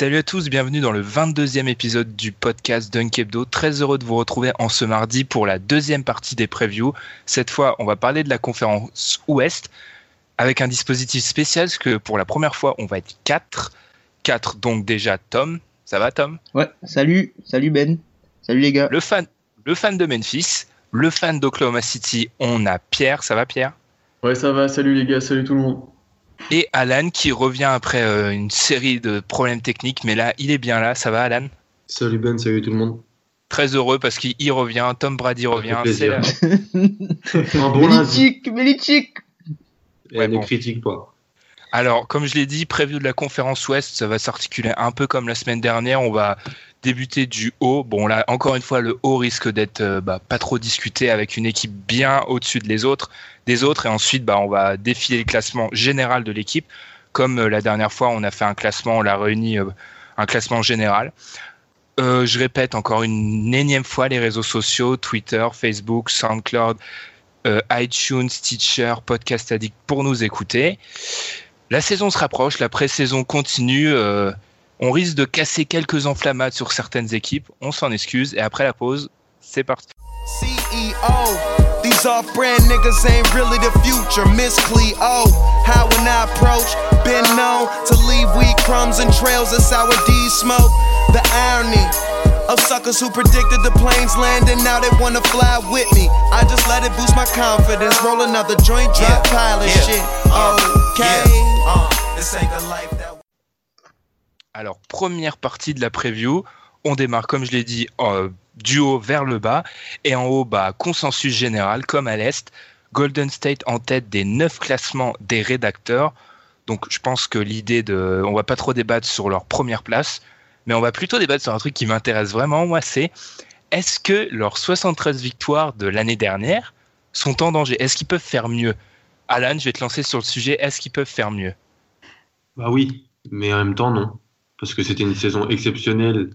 Salut à tous, bienvenue dans le 22e épisode du podcast Dunk Hebdo. Très heureux de vous retrouver en ce mardi pour la deuxième partie des previews. Cette fois, on va parler de la conférence Ouest avec un dispositif spécial parce que pour la première fois, on va être 4. 4 donc déjà Tom. Ça va Tom? Ouais, salut, salut Ben. Salut les gars. le fan, le fan de Memphis, le fan d'Oklahoma City, on a Pierre. Ça va Pierre? Ouais, ça va, salut les gars, salut tout le monde. Et Alan qui revient après euh, une série de problèmes techniques. Mais là, il est bien là. Ça va Alan? Salut Ben, salut tout le monde. Très heureux parce qu'il revient. Tom Brady revient. C'est Un bon lundi. Mélitique, Mélitique. Et Ouais, ne bon. critique pas. Alors, comme je l'ai dit, preview de la conférence Ouest, ça va s'articuler un peu comme la semaine dernière. On va débuter du haut. Bon, là, encore une fois, le haut risque d'être euh, bah, pas trop discuté avec une équipe bien au-dessus de autres, des autres. Et ensuite, bah, on va défiler le classement général de l'équipe. Comme euh, la dernière fois, on a fait un classement, on l'a réuni, euh, un classement général. Je répète encore une énième fois les réseaux sociaux, Twitter, Facebook, SoundCloud, iTunes, Teacher, Podcast Addict pour nous écouter. La saison se rapproche, la pré-saison continue. On risque de casser quelques enflammades sur certaines équipes. On s'en excuse. Et après la pause, c'est parti. CEO. These off-brand niggas ain't really the future. Miss Cleo, how when I approach, been known to leave weed crumbs and trails of sour D smoke. The irony of suckers who predicted the planes landing, now they wanna fly with me. I just let it boost my confidence. Roll another joint, drop pilot shit. Okay. Uh, this ain't the life. Alors, première partie de la preview. On démarre, comme je l'ai dit, euh, du haut vers le bas. Et en haut, bah, consensus général, comme à l'Est. Golden State en tête des neuf classements des rédacteurs. Donc, je pense que l'idée de. On va pas trop débattre sur leur première place. Mais on va plutôt débattre sur un truc qui m'intéresse vraiment, moi, c'est est-ce que leurs 73 victoires de l'année dernière sont en danger? Est-ce qu'ils peuvent faire mieux? Alan, je vais te lancer sur le sujet. Est-ce qu'ils peuvent faire mieux? Bah oui, mais en même temps, non. Parce que c'était une saison exceptionnelle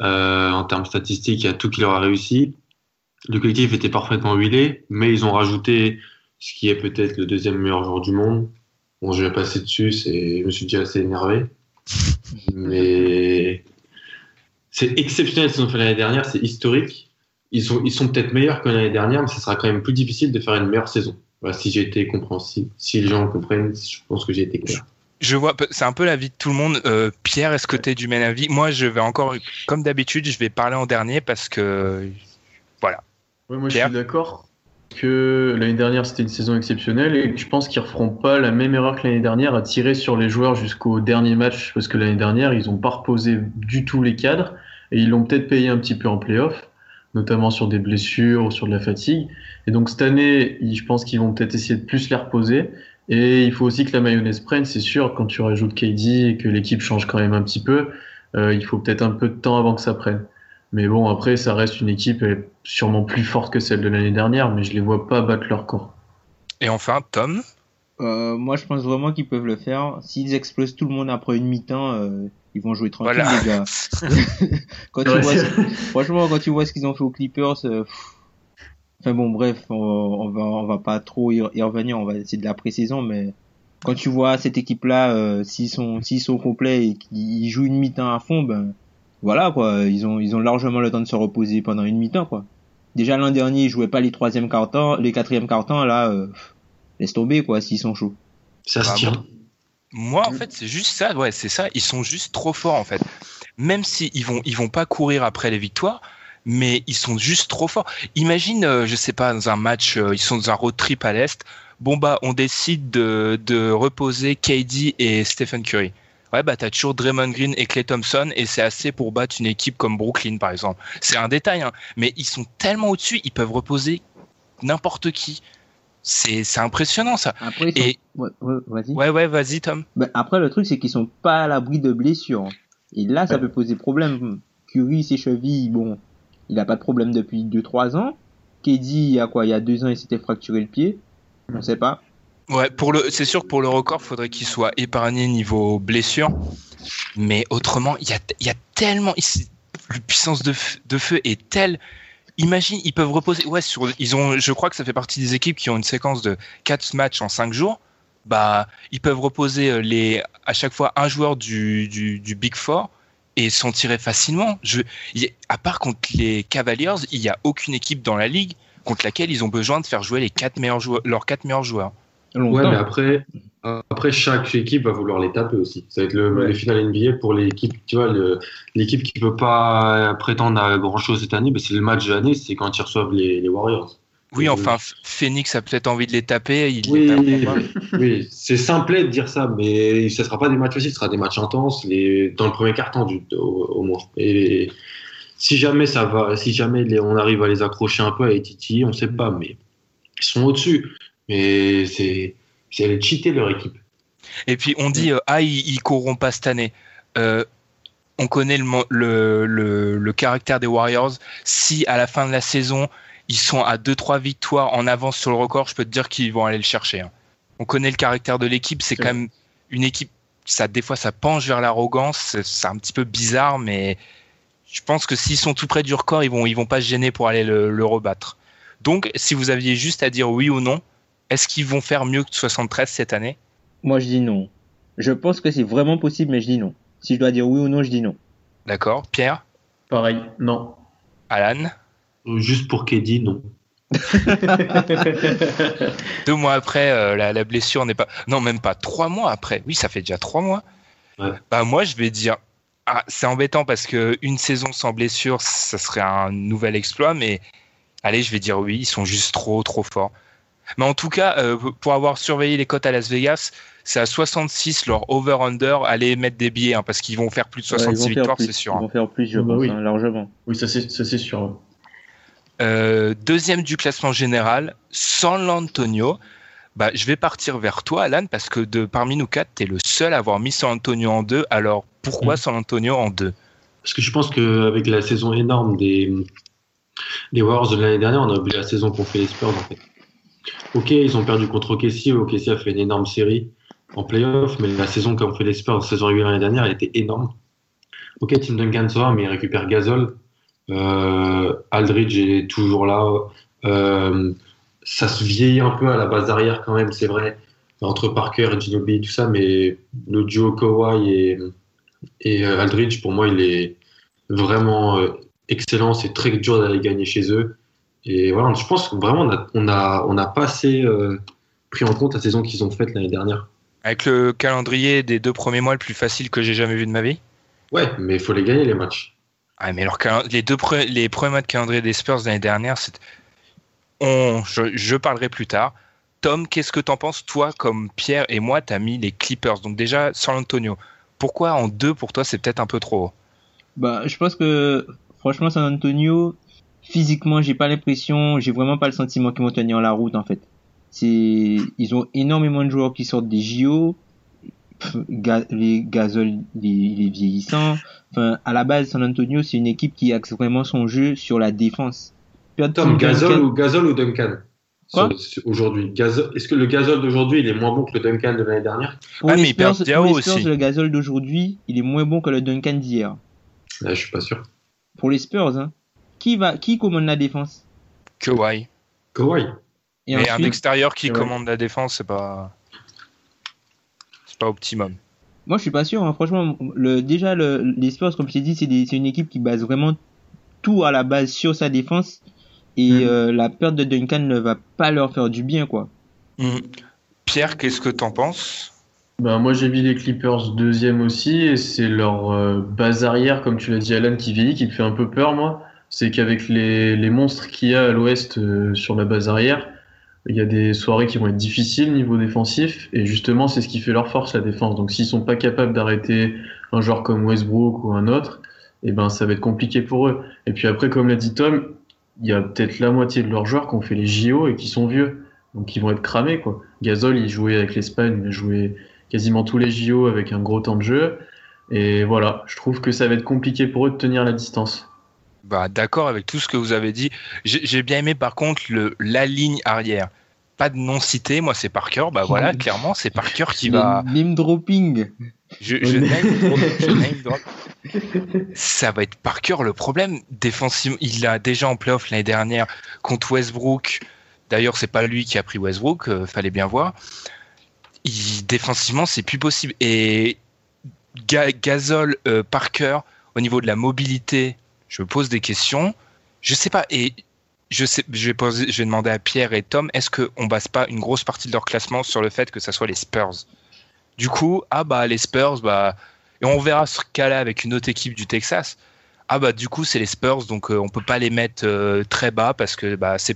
euh, en termes statistiques. Il y a tout qui leur a réussi. Le collectif était parfaitement huilé, mais ils ont rajouté ce qui est peut-être le deuxième meilleur joueur du monde. Bon, je vais passer dessus, je me suis déjà assez énervé. Mais c'est exceptionnel ce qu'ils ont fait l'année dernière, c'est historique. Ils sont, ils sont peut-être meilleurs que l'année dernière, mais ce sera quand même plus difficile de faire une meilleure saison. Si j'ai été compréhensible, si les gens comprennent, je pense que j'ai été clair. Je vois, c'est un peu l'avis de tout le monde. Euh, Pierre, est-ce que tu es du même avis? Moi, je vais encore, comme d'habitude, je vais parler en dernier parce que. Voilà. Ouais, moi, Pierre je suis d'accord que l'année dernière, c'était une saison exceptionnelle et je pense qu'ils ne referont pas la même erreur que l'année dernière à tirer sur les joueurs jusqu'au dernier match parce que l'année dernière, ils n'ont pas reposé du tout les cadres et ils l'ont peut-être payé un petit peu en playoff, notamment sur des blessures ou sur de la fatigue. Et donc, cette année, je pense qu'ils vont peut-être essayer de plus les reposer. Et il faut aussi que la mayonnaise prenne, c'est sûr, quand tu rajoutes KD et que l'équipe change quand même un petit peu, Euh, il faut peut-être un peu de temps avant que ça prenne. Mais bon, après, ça reste une équipe sûrement plus forte que celle de l'année dernière, mais je les vois pas battre leur corps. Et enfin, Tom? Euh, Moi, je pense vraiment qu'ils peuvent le faire. S'ils explosent tout le monde après une mi-temps, euh, ils vont jouer tranquille, les gars. quand tu vois, franchement, quand tu vois ce qu'ils ont fait aux Clippers, euh, enfin bon, bref, on, on, va, on va pas trop y, revenir. On va essayer de la pré-saison, mais quand tu vois cette équipe-là, euh, s'ils sont, s'ils sont complets et qu'ils jouent une mi-temps à fond, ben voilà quoi, ils ont, ils ont largement le temps de se reposer pendant une mi-temps quoi. Déjà l'an dernier, ils jouaient pas les troisième quart-temps, les quatrième quart-temps, là, euh, laisse tomber quoi, s'ils sont chauds. Ça se tient. Moi, en fait, c'est juste ça. Ouais, c'est ça. Ils sont juste trop forts, en fait. Même si ils vont, ils vont pas courir après les victoires, mais ils sont juste trop forts. Imagine, euh, je sais pas, dans un match, euh, ils sont dans un road trip à l'est. Bon bah, on décide de, de reposer KD et Stephen Curry. Ouais bah t'as toujours Draymond Green et Clay Thompson et c'est assez pour battre une équipe comme Brooklyn par exemple. C'est un détail, hein, mais ils sont tellement au-dessus, ils peuvent reposer n'importe qui. C'est impressionnant ça. Après, et ouais, vas-y. Ouais ouais vas-y Tom. Bah, après le truc c'est qu'ils sont pas à l'abri de blessures. Et là ça peut poser problème. Curry ses chevilles bon il a pas de problème depuis 2-3 ans. KD, il y a quoi? Il y a 2 ans, il s'était fracturé le pied. On sait pas. Ouais, pour le, c'est sûr que pour le record, faudrait qu'il soit épargné niveau blessure. Mais autrement, il y a, il y a tellement, la puissance de, de feu est telle. Imagine, ils peuvent reposer. Ouais, sur, ils ont, je crois que ça fait partie des équipes qui ont une séquence de 4 matchs en 5 jours. Bah, ils peuvent reposer euh, les, à chaque fois un joueur du, du, du Big Four et s'en tirer facilement. Je, à part contre les Cavaliers, il n'y a aucune équipe dans la ligue contre laquelle ils ont besoin de faire jouer les quatre meilleurs joueurs, leurs quatre meilleurs joueurs. Ouais, mais après, après, chaque équipe va vouloir les taper aussi. Ça va être le, les finales NBA pour l'équipe, tu vois, l'équipe qui peut pas prétendre à grand chose cette année, c'est le match de l'année, c'est quand ils reçoivent les, les Warriors. Oui, enfin, Phoenix a peut-être envie de les taper. Il oui, oui c'est simple de dire ça, mais ce ne sera pas des matchs faciles, ce sera des matchs intenses les, dans le premier quart-temps au, moins. Et si jamais ça va, si jamais on arrive à les accrocher un peu à les titiller, on ne sait pas, mais ils sont au-dessus. Mais c'est aller cheater leur équipe. Et puis on dit, euh, ah, ils, ne courront pas cette année. Euh, on connaît le, le, le caractère des Warriors. Si à la fin de la saison, ils sont à 2-3 victoires en avance sur le record, je peux te dire qu'ils vont aller le chercher. Hein. On connaît le caractère de l'équipe, c'est quand même une équipe, ça, des fois ça penche vers l'arrogance, c'est un petit peu bizarre, mais je pense que s'ils sont tout près du record, ils vont, ils vont pas se gêner pour aller le, rebattre. Donc, si vous aviez juste à dire oui ou non, est-ce qu'ils vont faire mieux que 73 cette année? Moi, je dis non. Je pense que c'est vraiment possible, mais je dis non. Si je dois dire oui ou non, je dis non. D'accord. Pierre? Pareil, non. Alan? Juste pour Keddy, non. Deux mois après, euh, la, blessure n'est pas. Non, même pas. Trois mois après. Oui, ça fait déjà trois mois. Bah, moi, je vais dire. Ah, c'est embêtant parce que une saison sans blessure, ça serait un nouvel exploit, mais allez, je vais dire oui, ils sont juste trop, trop forts. Mais en tout cas, euh, pour avoir surveillé les cotes à Las Vegas, c'est à 66 leur over-under. Allez mettre des billets hein, parce qu'ils vont faire plus de 66 victoires, c'est sûr. Ils vont faire plus, je bah pense, hein, largement. Oui, ça c'est sûr. Euh, deuxième du classement général, San Antonio. Bah, je vais partir vers toi, Alan, parce que de, parmi nous quatre, tu es le seul à avoir mis San Antonio en deux. Alors, pourquoi mm. San Antonio en deux? Parce que je pense qu'avec la saison énorme des, des Warriors de l'année dernière, on a oublié la saison qu'ont fait les Spurs, en fait. Ok, ils ont perdu contre OKC, OKC a fait une énorme série en playoff, mais la saison qu'ont fait les Spurs, la saison régulière l'année dernière, elle était énorme. Ok, Tim Duncan sort, mais il récupère Gasol, Aldridge est toujours là. Euh, ça se vieillit un peu à la base arrière quand même, c'est vrai, entre Parker et Ginobili, tout ça, mais le duo Kawhi et, et euh, Aldridge, pour moi, il est vraiment excellent. C'est très dur d'aller gagner chez eux. Et voilà, je pense que vraiment, on a, on a, on a pas assez pris en compte la saison qu'ils ont faite l'année dernière. Avec le calendrier des deux premiers mois le plus facile que j'ai jamais vu de ma vie Ouais, mais il faut les gagner les matchs. Ah, mais alors, les deux les premiers de calendrier des Spurs l'année dernière. On, je, parlerai plus tard. Tom, qu'est-ce que t'en penses, toi, comme Pierre et moi, t'as mis les Clippers? Donc déjà, San Antonio. Pourquoi en deux, pour toi, c'est peut-être un peu trop Bah, je pense que, franchement, San Antonio, physiquement, j'ai pas l'impression, j'ai vraiment pas le sentiment qu'ils vont tenir la route, en fait. Ils ont énormément de joueurs qui sortent des JO. Les Gasol, il est vieillissant. Enfin, à la base, San Antonio, c'est une équipe qui axe vraiment son jeu sur la défense. Tom, Gasol ou, Gasol ou Duncan? Aujourd'hui. Est-ce que le gazole d'aujourd'hui il est moins bon que le Duncan de l'année dernière? Pour ah, les Spurs, aussi. le gazole d'aujourd'hui il est moins bon que le Duncan d'hier. je suis pas sûr. Pour les Spurs, hein. qui va, qui commande la défense? Kawhi. Kawhi. Et Mais un extérieur qui commande la défense, c'est pas, pas optimum. Moi, je suis pas sûr. Hein. Franchement, le, déjà le, les Spurs, comme je t'ai dit, c'est une équipe qui base vraiment tout à la base sur sa défense et mm. euh, la perte de Duncan ne va pas leur faire du bien, quoi. Mm. Pierre, qu'est-ce que t'en penses? Ben, moi j'ai mis les Clippers deuxième aussi et c'est leur euh, base arrière comme tu l'as dit Alan qui vieillit qui me fait un peu peur moi c'est qu'avec les, les, monstres qu'il y a à l'ouest euh, sur la base arrière il y a des soirées qui vont être difficiles niveau défensif et justement c'est ce qui fait leur force la défense donc s'ils sont pas capables d'arrêter un joueur comme Westbrook ou un autre eh ben ça va être compliqué pour eux et puis après comme l'a dit Tom il y a peut-être la moitié de leurs joueurs qui ont fait les JO et qui sont vieux. Donc ils vont être cramés. Quoi. Gasol, il jouait avec l'Espagne, il joué quasiment tous les JO avec un gros temps de jeu. Et voilà, je trouve que ça va être compliqué pour eux de tenir la distance. Bah, D'accord avec tout ce que vous avez dit. J'ai bien aimé par contre le, la ligne arrière. Pas de nom cité, moi c'est Parker. Bah voilà, clairement c'est Parker qui va. Name dropping. Je, je, name, drop. Ça va être Parker le problème. Défensivement, il a déjà en playoff l'année dernière contre Westbrook. D'ailleurs, c'est pas lui qui a pris Westbrook, euh, fallait bien voir. Il, défensivement, c'est plus possible. Et Gasol, euh, Parker, au niveau de la mobilité, je me pose des questions. Je sais pas. Et je, sais, vais demander à Pierre et Tom est-ce qu'on base pas une grosse partie de leur classement sur le fait que ça soit les Spurs? Du coup, ah bah les Spurs, bah et on verra ce cas-là avec une autre équipe du Texas. Ah bah du coup c'est les Spurs, donc euh, on peut pas les mettre euh, très bas parce que bah, c'est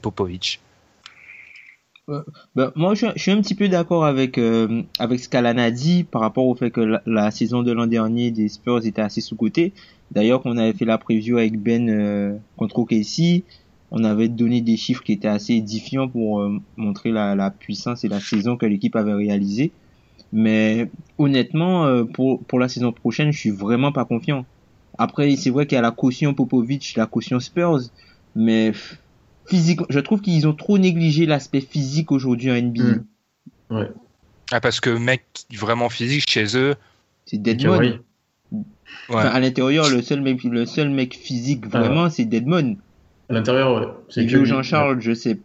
Popovic. Bah, moi je, suis un petit peu d'accord avec euh, avec ce qu'Alan a dit par rapport au fait que la, saison de l'an dernier des Spurs était assez sous-cotée. D'ailleurs qu'on avait fait la preview avec Ben contre OKC, on avait donné des chiffres qui étaient assez édifiants pour montrer la, la puissance et la saison que l'équipe avait réalisée. Mais honnêtement, euh, pour, pour la saison prochaine, je suis vraiment pas confiant. Après, c'est vrai qu'il y a la caution Popovic, la caution Spurs, mais physique, je trouve qu'ils ont trop négligé l'aspect physique aujourd'hui en NBA. Hmm. Ouais. Ah, parce que mec vraiment physique chez eux, c'est Deadmon. Enfin, à l'intérieur, le seul mec, le seul mec physique vraiment, c'est Deadmon. À l'intérieur, ouais. C'est Jean-Charles, je sais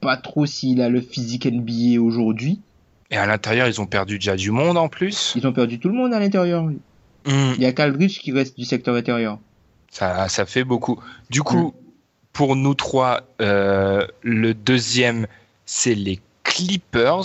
pas trop s'il a le physique NBA aujourd'hui. Et à l'intérieur, ils ont perdu déjà du monde en plus. Ils ont perdu tout le monde à l'intérieur. Hmm. Il y a Caldridge qui reste du secteur intérieur. Ça, ça fait beaucoup. Du coup, hmm. Pour nous trois, euh, le deuxième, c'est les Clippers.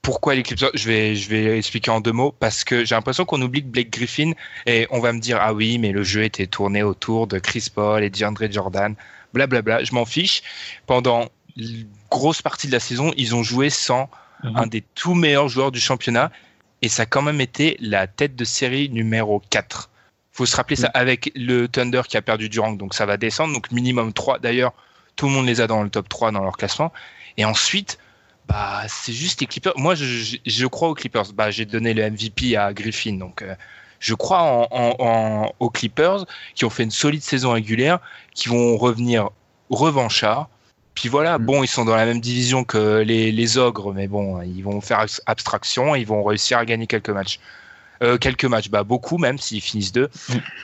Pourquoi les Clippers? Je vais, je vais expliquer en deux mots. Parce que j'ai l'impression qu'on oublie que Blake Griffin, et on va me dire, ah oui, mais le jeu était tourné autour de Chris Paul et DeAndre Jordan. Blablabla. Bla, bla. Je m'en fiche. Pendant une grosse partie de la saison, ils ont joué sans Mhm. un des tout meilleurs joueurs du championnat. Et ça a quand même été la tête de série numéro 4. Faut se rappeler ça mhm. avec le Thunder qui a perdu Durant, donc ça va descendre. Donc minimum 3. D'ailleurs, tout le monde les a dans le top 3 dans leur classement. Et ensuite, bah, c'est juste les Clippers. Moi, je, crois aux Clippers. Bah, j'ai donné le MVP à Griffin, donc euh, je crois en, aux Clippers qui ont fait une solide saison régulière, qui vont revenir revanchards puis voilà, mm. bon, ils sont dans la même division que les, ogres, mais bon, ils vont faire abstraction, ils vont réussir à gagner quelques matchs. Euh, quelques matchs, bah beaucoup même s'ils finissent deux.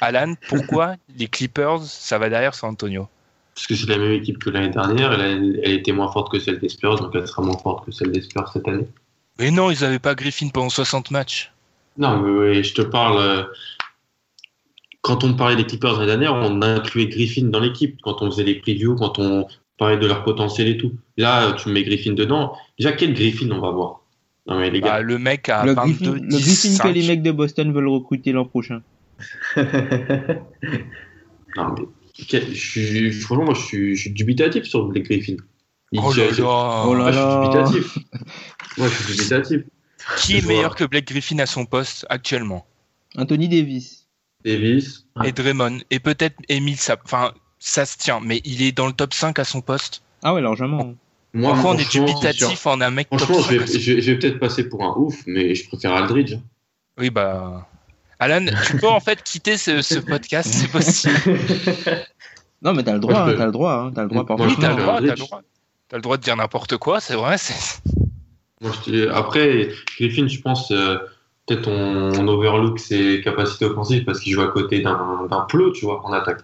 Alan, pourquoi les Clippers, ça va derrière San Antonio? Parce que c'est la même équipe que l'année dernière, elle, elle, était moins forte que celle des Spurs, donc elle sera moins forte que celle des Spurs cette année. Mais non, ils n'avaient pas Griffin pendant 60 matchs. Non, mais je te parle. Euh, quand on parlait des Clippers l'année dernière, on incluait Griffin dans l'équipe. Quand on faisait les previews, quand on, parler de leur potentiel et tout. Là, tu mets Griffin dedans. Déjà, quel Griffin on va voir? Non, mais les gars. Bah, le mec a le Griffin, le Griffin que les mecs de Boston veulent recruter l'an prochain. non, mais. Je franchement, moi, je suis, je suis, dubitatif sur les Griffin. Oh là là. Oh là là. je suis dubitatif. moi, je suis dubitatif. Qui est meilleur que Blake Griffin à son poste actuellement? Anthony Davis. Davis. Et Draymond. Et peut-être Emile Sap. Enfin, ça se tient, mais il est dans le top 5 à son poste? Ah ouais, largement. Moi, on est dubitatif en un mec Franchement, je vais, je vais, peut-être passer pour un ouf, mais je préfère Aldridge. Oui, bah. Alan, tu peux en fait quitter ce, podcast, c'est possible. non, mais t'as le droit, t'as le droit, hein, t'as le droit. Par oui, t'as le droit, t'as le droit. T'as le droit de dire n'importe quoi, c'est vrai. Moi, je Après, Griffin, je pense, euh, peut-être on, overlook ses capacités offensives parce qu'il joue à côté d'un plot, tu vois, en attaque.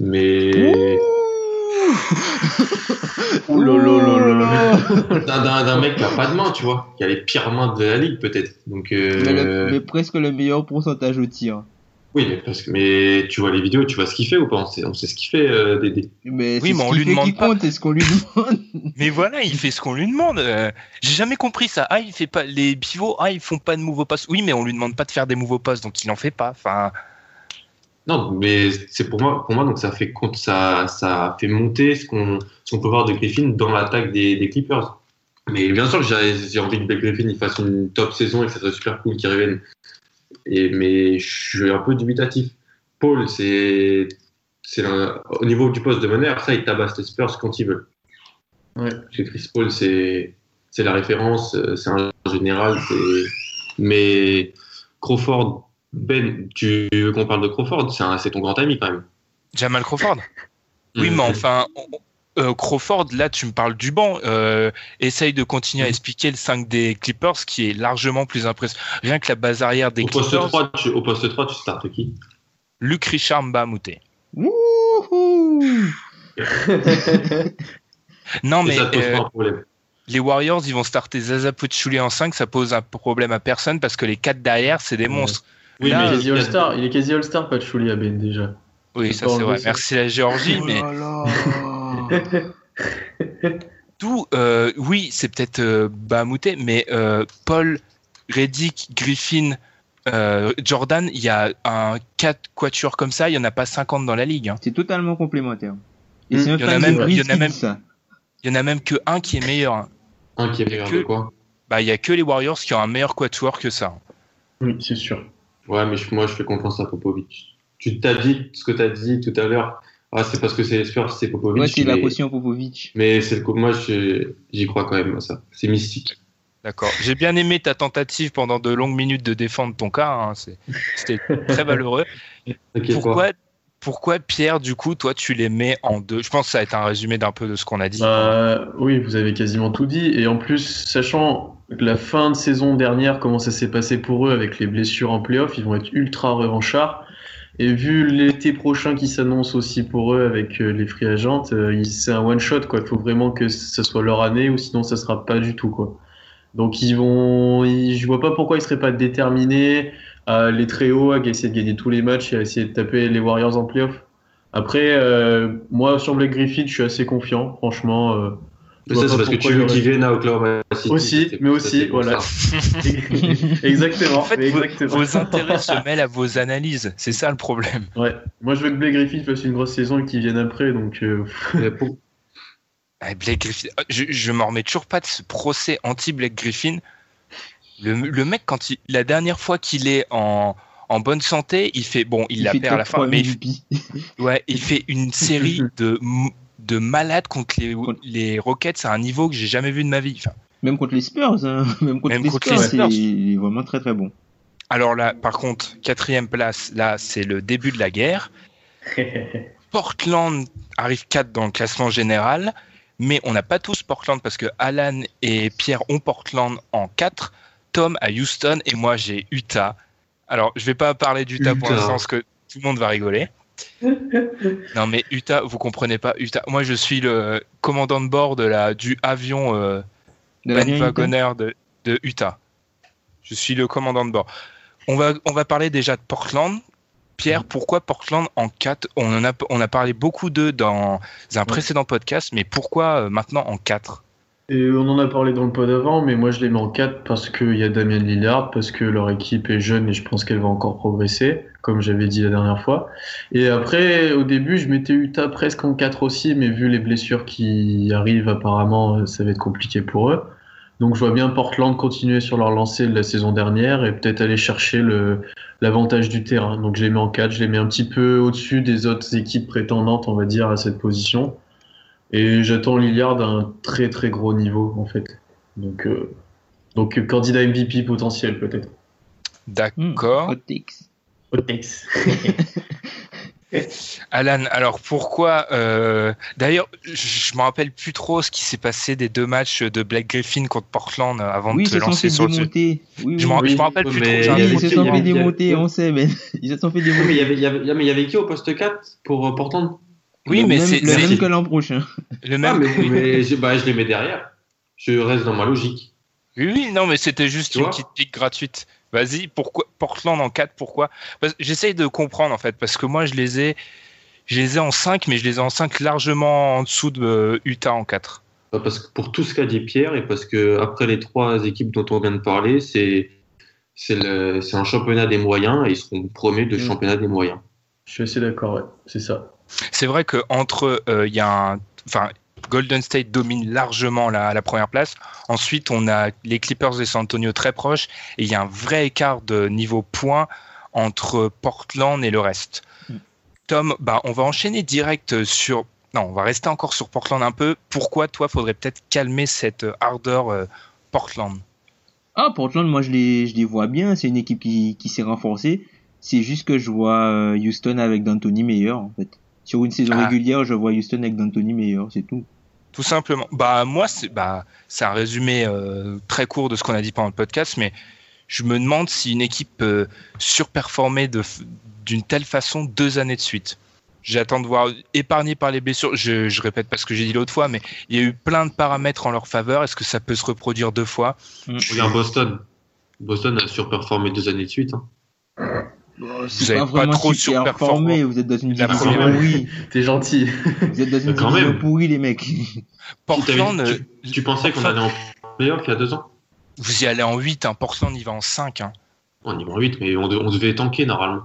Mais. D'un mec qui a pas de main, tu vois, qui a les pires mains de la ligue peut-être. Donc. Euh, mais, presque le meilleur pourcentage au tir. Oui, mais, parce que, mais tu vois les vidéos, tu vois ce qu'il fait ou pas? On sait, on sait ce qu'il fait, euh, Dédé. Mais oui, mais on lui demande pas. Compte, ce qu'on lui demande. mais voilà, il fait ce qu'on lui demande. Euh, j'ai jamais compris ça. Ah, il fait pas les pivots. Ah, ils font pas de nouveaux passes. Oui, mais on lui demande pas de faire des nouveaux passes, donc il en fait pas. Enfin. Non, mais c'est pour moi, pour moi, donc ça fait ça, ça fait monter ce qu'on, peut voir de Griffin dans l'attaque des, des Clippers. Mais bien sûr que j'ai envie que Griffin il fasse une top saison et que ça serait super cool qu'il revienne et, mais je suis un peu dubitatif. Paul, c'est au niveau du poste de meneur, ça, il tabasse les Spurs quand il veut. Ouais. Parce que Chris Paul, c'est la référence, c'est un général. Mais Crawford, Ben, tu veux qu'on parle de Crawford? C'est ton grand ami quand même. Jamal Crawford? Oui, mm. mais enfin, euh, Crawford, là, tu me parles du banc. Euh, essaye de continuer à mm. expliquer le 5 des Clippers, qui est largement plus impressionnant. Rien que la base arrière des au Clippers. Poste 3, tu, au poste 3, tu startes qui? Luc Richard Mbamouté. non, mais. Euh, les Warriors, ils vont starter Zaza Pachulia en 5, ça pose un problème à personne parce que les 4 derrière, c'est des monstres. Oui, mais il, est All-Star, il est quasi All-Star, Pachulia, Ben, déjà. Oui, ça c'est vrai. Merci la Géorgie, oh mais. Tout, euh, oui, c'est peut-être euh, Bahamouté, mais euh, Paul, Reddick, Griffin, euh, Jordan, il y a un 4 quatuors comme ça, il n'y en a pas 50 dans la ligue. Hein. C'est totalement complémentaire. Et il, y en a même, il y en a même, il y en a même que un qui est meilleur. Hein. Un qui est meilleur que, quoi? Bah, il y a que les Warriors qui ont un meilleur quatuor que ça. Oui, c'est sûr. Ouais, mais moi, je fais confiance à Popovic. Tu t'as dit ce que tu as dit tout à l'heure. Ah, c'est parce que c'est Spurs, c'est Popovic. Ouais, c'est la potion Popovic. Mais c'est le moi, j'y crois quand même à ça. C'est mystique. D'accord. J'ai bien aimé ta tentative pendant de longues minutes de défendre ton cas. Hein. C'était très valeureux. pourquoi, pourquoi, Pierre, du coup, toi, tu les mets en deux? Je pense que ça va être un résumé d'un peu de ce qu'on a dit. Bah, oui, vous avez quasiment tout dit. Et en plus, sachant la fin de saison dernière, comment ça s'est passé pour eux avec les blessures en playoff, ils vont être ultra revanchards. Et vu l'été prochain qui s'annonce aussi pour eux avec euh, les free agents, euh, c'est un one shot. Il faut vraiment que ce soit leur année ou sinon ça sera pas du tout. Donc ils vont, je vois pas pourquoi ils seraient pas déterminés à aller très haut, à essayer de gagner tous les matchs et à essayer de taper les Warriors en playoff. Après, euh, moi sur Blake Griffith, je suis assez confiant, franchement. Mais ça, c'est parce que tu veux qu'il vienne à Oklahoma City. Aussi, mais aussi, voilà. exactement. En fait, Vos, intérêts se mêlent à vos analyses. C'est ça le problème. Ouais. Moi, je veux que Blake Griffin fasse une grosse saison et qu'il vienne après. Donc, euh... Ah, Blake Griffin. Euh, je, je m'en remets toujours pas de ce procès anti-Blake Griffin. Le, le, mec, quand il, la dernière fois qu'il est en, en bonne santé, il fait bon, il, la perd à la fin, mais il, ouais, il fait une série de de malade contre les, les Rockets à un niveau que j'ai jamais vu de ma vie. même contre les Spurs, hein. même contre, les, Spurs, il est vraiment très très bon. Alors là, par contre, quatrième place, là, c'est le début de la guerre. Portland arrive 4 dans le classement général, mais on n'a pas tous Portland parce que Alan et Pierre ont Portland en 4, Tom à Houston et moi j'ai Utah. Alors, je vais pas parler d'Utah pour l'instant parce que tout le monde va rigoler. non mais Utah, vous comprenez pas. Utah, moi je suis le commandant de bord de la, du avion euh, Wagoner de, de, Utah. Je suis le commandant de bord. On va, on va parler déjà de Portland. Pierre, pourquoi Portland en 4 on, en a, on a parlé beaucoup d'eux dans un précédent podcast, mais pourquoi euh, maintenant en 4 et on en a parlé dans le pod avant, mais moi je les mets en 4 parce qu'il y a Damien Lillard, parce que leur équipe est jeune et je pense qu'elle va encore progresser, comme j'avais dit la dernière fois. Et après, au début, je mettais Utah presque en 4 aussi, mais vu les blessures qui arrivent, apparemment, ça va être compliqué pour eux. Donc je vois bien Portland continuer sur leur lancée de la saison dernière et peut-être aller chercher l'avantage du terrain. Donc je les mets en 4, je les mets un petit peu au-dessus des autres équipes prétendantes, on va dire, à cette position. Et j'attends Lillard d'un très très gros niveau en fait. Donc, euh, donc candidat MVP potentiel peut-être. D'accord. Hot Alan, alors pourquoi euh, D'ailleurs, je me rappelle plus trop ce qui s'est passé des deux matchs de Black Griffin contre Portland avant de te lancer sur le. Oui, oui, je, me, me rappelle plus trop. Ils se sont fait démonter, on sait, mais ils se sont fait démonter. Mais il y avait, il y avait, mais il y avait qui au poste 4 pour euh, Portland Oui, mais c'est le même que l'an prochain. Le même. Ah, mais, mais je, bah, je les mets derrière. Je reste dans ma logique. Oui, oui, non, mais c'était juste une petite pique gratuite. Vas-y, pourquoi Portland en 4, pourquoi? J'essaye de comprendre en fait, parce que moi je les ai je les ai en 5, mais je les ai en 5 largement en dessous de euh, Utah en 4. Bah, parce que pour tout ce qu'a dit Pierre, et parce que après les trois équipes dont on vient de parler, c'est c'est un championnat des moyens et ils seront premiers de mm. championnat des moyens. Je suis assez d'accord, ouais. c'est ça. C'est vrai qu'entre euh, il y a un, enfin Golden State domine largement la, la, première place. Ensuite, on a les Clippers de San Antonio très proches et il y a un vrai écart de niveau points entre Portland et le reste. Mm. Tom, bah, on va enchaîner direct sur. Non, on va rester encore sur Portland un peu. Pourquoi, toi, faudrait peut-être calmer cette ardeur euh, Portland? Ah, Portland, moi, je les, je les vois bien. C'est une équipe qui, qui s'est renforcée. C'est juste que je vois euh, Houston avec D'Antoni meilleur, en fait. Sur une saison ah. régulière, je vois Houston avec D'Antoni meilleur, c'est tout. Tout simplement. Bah moi, c'est bah c'est un résumé euh, très court de ce qu'on a dit pendant le podcast, mais je me demande si une équipe peut surperformer de d'une telle façon deux années de suite. J'attends de voir, épargné par les blessures, je, je répète pas ce que j'ai dit l'autre fois, mais il y a eu plein de paramètres en leur faveur. Est-ce que ça peut se reproduire deux fois? Mmh. Regarde Boston. Boston a surperformé deux années de suite. Hein. Vous n'avez pas, trop surperformé, vous êtes dans une division pourrie. T'es gentil. Vous êtes dans une Quand division pourrie, les mecs. Portland, tu, tu, pensais qu'on allait en playoff il y a deux ans Vous y allez en 8, hein. Portland y va en 5. Hein. On y va en 8, mais on, on devait tanker normalement.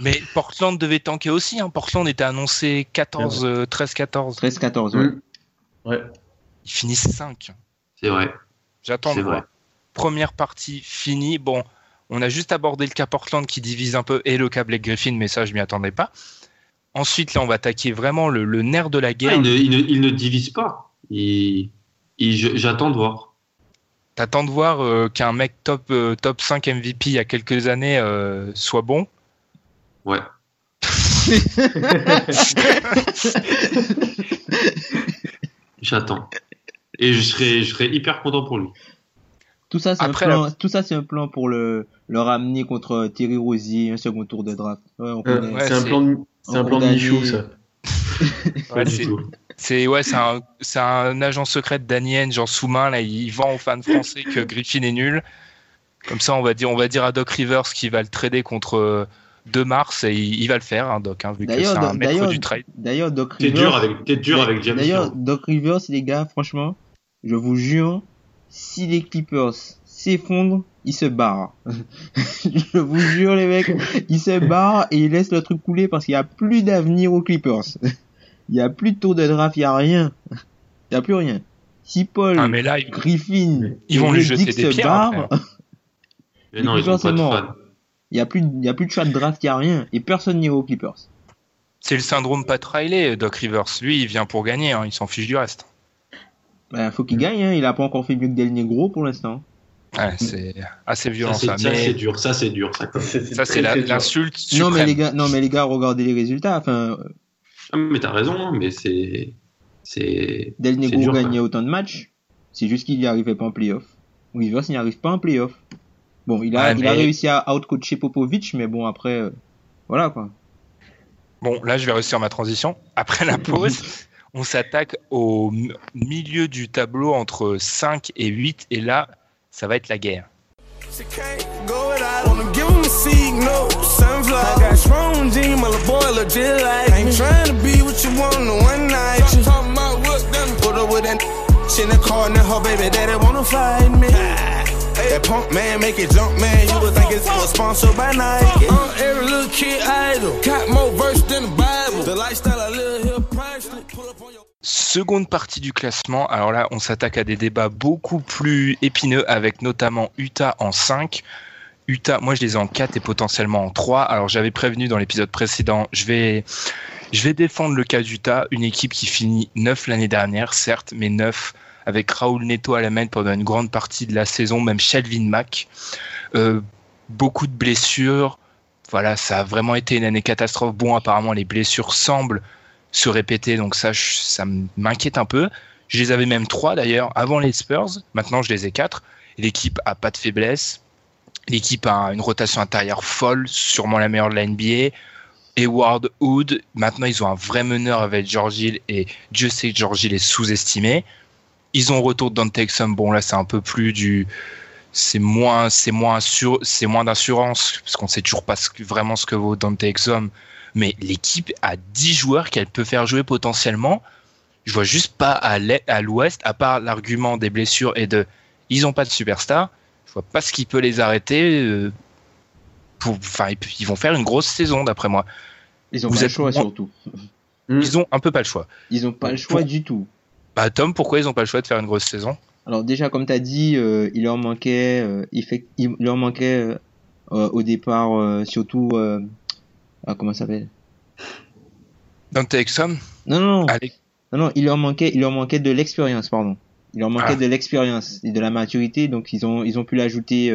Mais Portland devait tanker aussi. Hein. Portland était annoncé 14, 13-14. 13-14, ouais. ouais. Ils finissent 5. C'est vrai. J'attends de voir. Première partie finie. Bon, on a juste abordé le cas Portland qui divise un peu et le cas Blake Griffin, mais ça, je m'y attendais pas. Ensuite, là, on va attaquer vraiment le, nerf de la guerre. Ah, il, ne, il, ne, divise pas. J'attends de voir. T'attends de voir euh, qu'un mec top, euh, top 5 MVP il y a quelques années euh, soit bon? Ouais. J'attends. Et je serai, je serai hyper content pour lui. Tout ça, c'est un plan. Tout ça, c'est un plan pour le, le ramener contre Thierry Rosier, un second tour de draft. Ouais, c'est un plan, de, c'est un plan de Michou, ça. c'est ouais, c'est un, un, agent secret de Daniel, Jean sous-main. Là, il vend aux fans français que Griffin est nul. Comme ça, on va dire, on va dire à Doc Rivers qu'il va le trader contre de mars et il, va le faire, hein, Doc, hein, vu que c'est un maître du trade. D'ailleurs, Doc Rivers. T'es dur avec, es dur avec James. D'ailleurs, Doc Rivers, les gars, franchement, je vous jure, si les Clippers s'effondrent, ils se barrent. je vous jure, les mecs, ils se barrent et ils laissent le truc couler parce qu'il n'y a plus d'avenir aux Clippers. il n'y a plus de tour de draft, il n'y a rien. Il n'y a plus rien. Si Paul, ah, mais là, Griffin, ils vont lui jeter des pierres. Barrent, mais non, ils ont pas de fans. Il n'y a, plus, y a plus de chat de draft, il n'y a rien. Et personne n'y va aux Clippers. C'est le syndrome Pat Riley, Doc Rivers. Lui, il vient pour gagner, hein. il s'en fiche du reste. Bah, faut qu'il gagne, hein. il a pas encore fait mieux que Del Negro pour l'instant. Ouais, c'est assez violent ça. Ça, c'est dur, ça c'est dur. Ça, ça c'est l'insulte. Non mais les gars, non mais les gars, regardez les résultats. Enfin. Ah, mais t'as raison, hein, mais c'est c'est. Del Negro gagnait autant de matchs, c'est juste qu'il n'y arrivait pas en playoff. Rivers n'y arrive pas en playoff. Bon, il a, il a réussi à outcoacher Popovic, mais bon, après, euh, voilà quoi. Bon, là, je vais réussir ma transition. Après la pause, on s'attaque au milieu du tableau entre 5 et 8, et là, ça va être la guerre. That punk man make it jump man. You would think it was sponsored by Nike. Uh, every little kid idol. Got more verse than the Bible. The lifestyle I live here Seconde partie du classement. Alors là, on s'attaque à des débats beaucoup plus épineux avec notamment Utah en 5. Utah, moi je les ai en 4 et potentiellement en 3. Alors j'avais prévenu dans l'épisode précédent, je vais, je vais défendre le cas d'Utah, une équipe qui finit 9 l'année dernière, certes, mais 9 avec Raoul Neto à la main pendant une grande partie de la saison, même Shelvin Mack. Euh, beaucoup de blessures. Voilà, ça a vraiment été une année catastrophe. Bon, apparemment, les blessures semblent se répéter, donc ça, ça m'inquiète un peu. Je les avais même trois d'ailleurs avant les Spurs. Maintenant, je les ai quatre. L'équipe a pas de faiblesse. L'équipe a une rotation intérieure folle, sûrement la meilleure de la NBA. Edward Hood, maintenant ils ont un vrai meneur avec George Hill et Dieu sait que George Hill est sous-estimé. Ils ont retour de Dante Exum. Bon là c'est un peu plus du, c'est moins, c'est moins c'est moins d'assurance parce qu'on sait toujours pas vraiment ce que vaut Dante Exum. Mais l'équipe a 10 joueurs qu'elle peut faire jouer potentiellement. Je vois juste pas à l'ouest, à part l'argument des blessures et de, ils ont pas de superstar. Je vois pas ce qui peut les arrêter. Euh, enfin, ils vont faire une grosse saison d'après moi. Ils ont pas le choix surtout. Ils ont un peu pas le choix. Ils ont pas le choix du tout. Bah Tom, pourquoi ils ont pas le choix de faire une grosse saison? Alors déjà, comme tu as dit, euh, il leur manquait, euh, il, fait, il leur manquait euh, au départ surtout, ah, comment ça s'appelle? Dante Exum Non non non. non non, il leur manquait, il leur manquait de l'expérience, pardon. Il leur manquait ah. de l'expérience et de la maturité, donc ils ont ils ont pu l'ajouter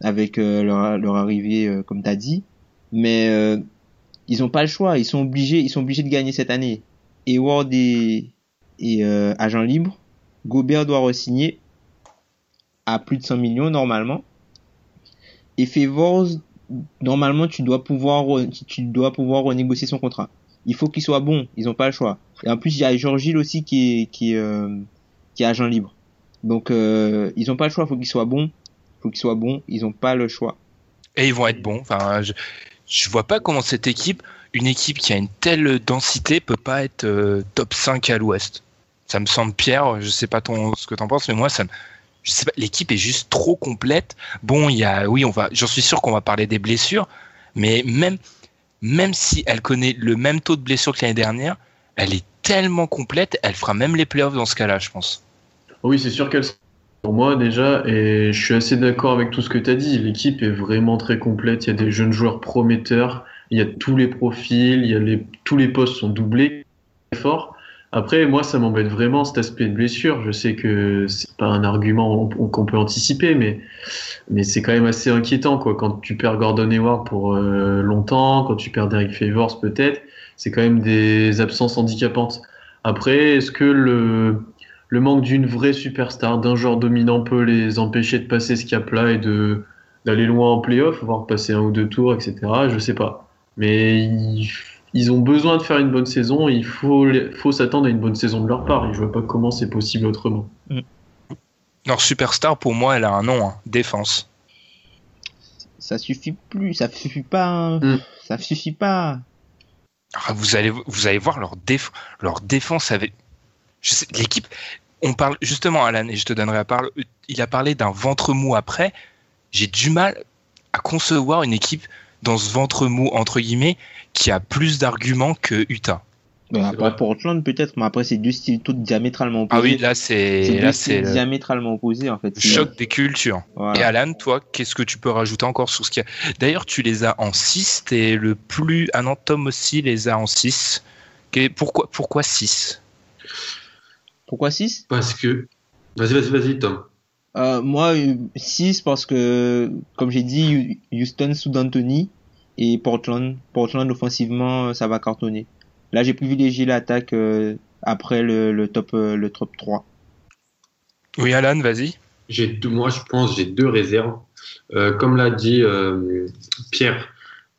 avec euh, leur, leur, arrivée, euh, comme tu as dit. Mais euh, ils ont pas le choix. Ils sont obligés, ils sont obligés de gagner cette année. Et Ward est, agent libre. Gobert doit re-signer à plus de 100 millions normalement. Et Favors, normalement, tu dois pouvoir, tu dois pouvoir renégocier son contrat. Il faut qu'il soit bon. Ils ont pas le choix. Et en plus, il y a George Hill aussi qui est, qui est, agent libre. Donc, ils ont pas le choix. Il faut qu'il soit bon faut qu'ils soient bons. Ils n'ont pas le choix. Et ils vont être bons. Enfin, je, je vois pas comment cette équipe, une équipe qui a une telle densité, peut pas être euh, top 5 à l'ouest. Ça me semble Pierre, je sais pas ce que tu en penses, mais moi, ça l'équipe est juste trop complète. Bon, il y a, oui, on va, j'en suis sûr qu'on va parler des blessures, mais même, même si elle connaît le même taux de blessures que l'année dernière, elle est tellement complète, elle fera même les playoffs dans ce cas-là, je pense. Oui, c'est sûr qu'elle pour moi déjà, et je suis assez d'accord avec tout ce que tu as dit, l'équipe est vraiment très complète, il y a des jeunes joueurs prometteurs, il y a tous les profils, il y a les, tous les postes sont doublés fort. Après, moi, ça m'embête vraiment cet aspect de blessure. Je sais que c'est pas un argument qu'on peut anticiper, mais, mais c'est quand même assez inquiétant, quoi. Quand tu perds Gordon Hayward pour euh, longtemps, quand tu perds Derek Favors, peut-être, c'est quand même des absences handicapantes. Après, est-ce que le, le manque d'une vraie superstar, d'un joueur dominant peut les empêcher de passer ce cap-là et de d'aller loin en playoff, voire passer un ou deux tours, etc. Je sais pas. Mais ils, ont besoin de faire une bonne saison. il faut, faut s'attendre à une bonne saison de leur part. Et je vois pas comment c'est possible autrement. Mm. Leur superstar, pour moi, elle a un nom, hein. défense. Ça suffit plus, ça suffit pas. Hein. Mm. Ça suffit pas. Ah, vous allez, vous allez voir leur, déf leur défense avec l'équipe, on parle justement, Alan, et je te donnerai la parole. Il a parlé d'un ventre mou après. J'ai du mal à concevoir une équipe dans ce ventre mou entre guillemets qui a plus d'arguments que Utah. Bah, après Portland peut-être, mais après c'est deux styles tout diamétralement opposés. Ah oui, là c'est là c'est diamétralement opposé en fait. Choc des cultures. Et Alan, toi, qu'est-ce que tu peux rajouter encore sur ce qu'il y a? D'ailleurs, tu les as en 6, t'es le plus ah non, Tom aussi les a en 6. Pourquoi pourquoi 6 pourquoi 6 Parce que. Vas-y, vas-y, vas-y, Tom. Euh, moi, 6 parce que, comme j'ai dit, Houston sous D'Antoni et Portland. Portland, offensivement, ça va cartonner. Là, j'ai privilégié l'attaque euh, après le, top, euh, le top 3. Oui, Alan, vas-y. J'ai moi, je pense j'ai deux réserves. comme l'a dit Pierre,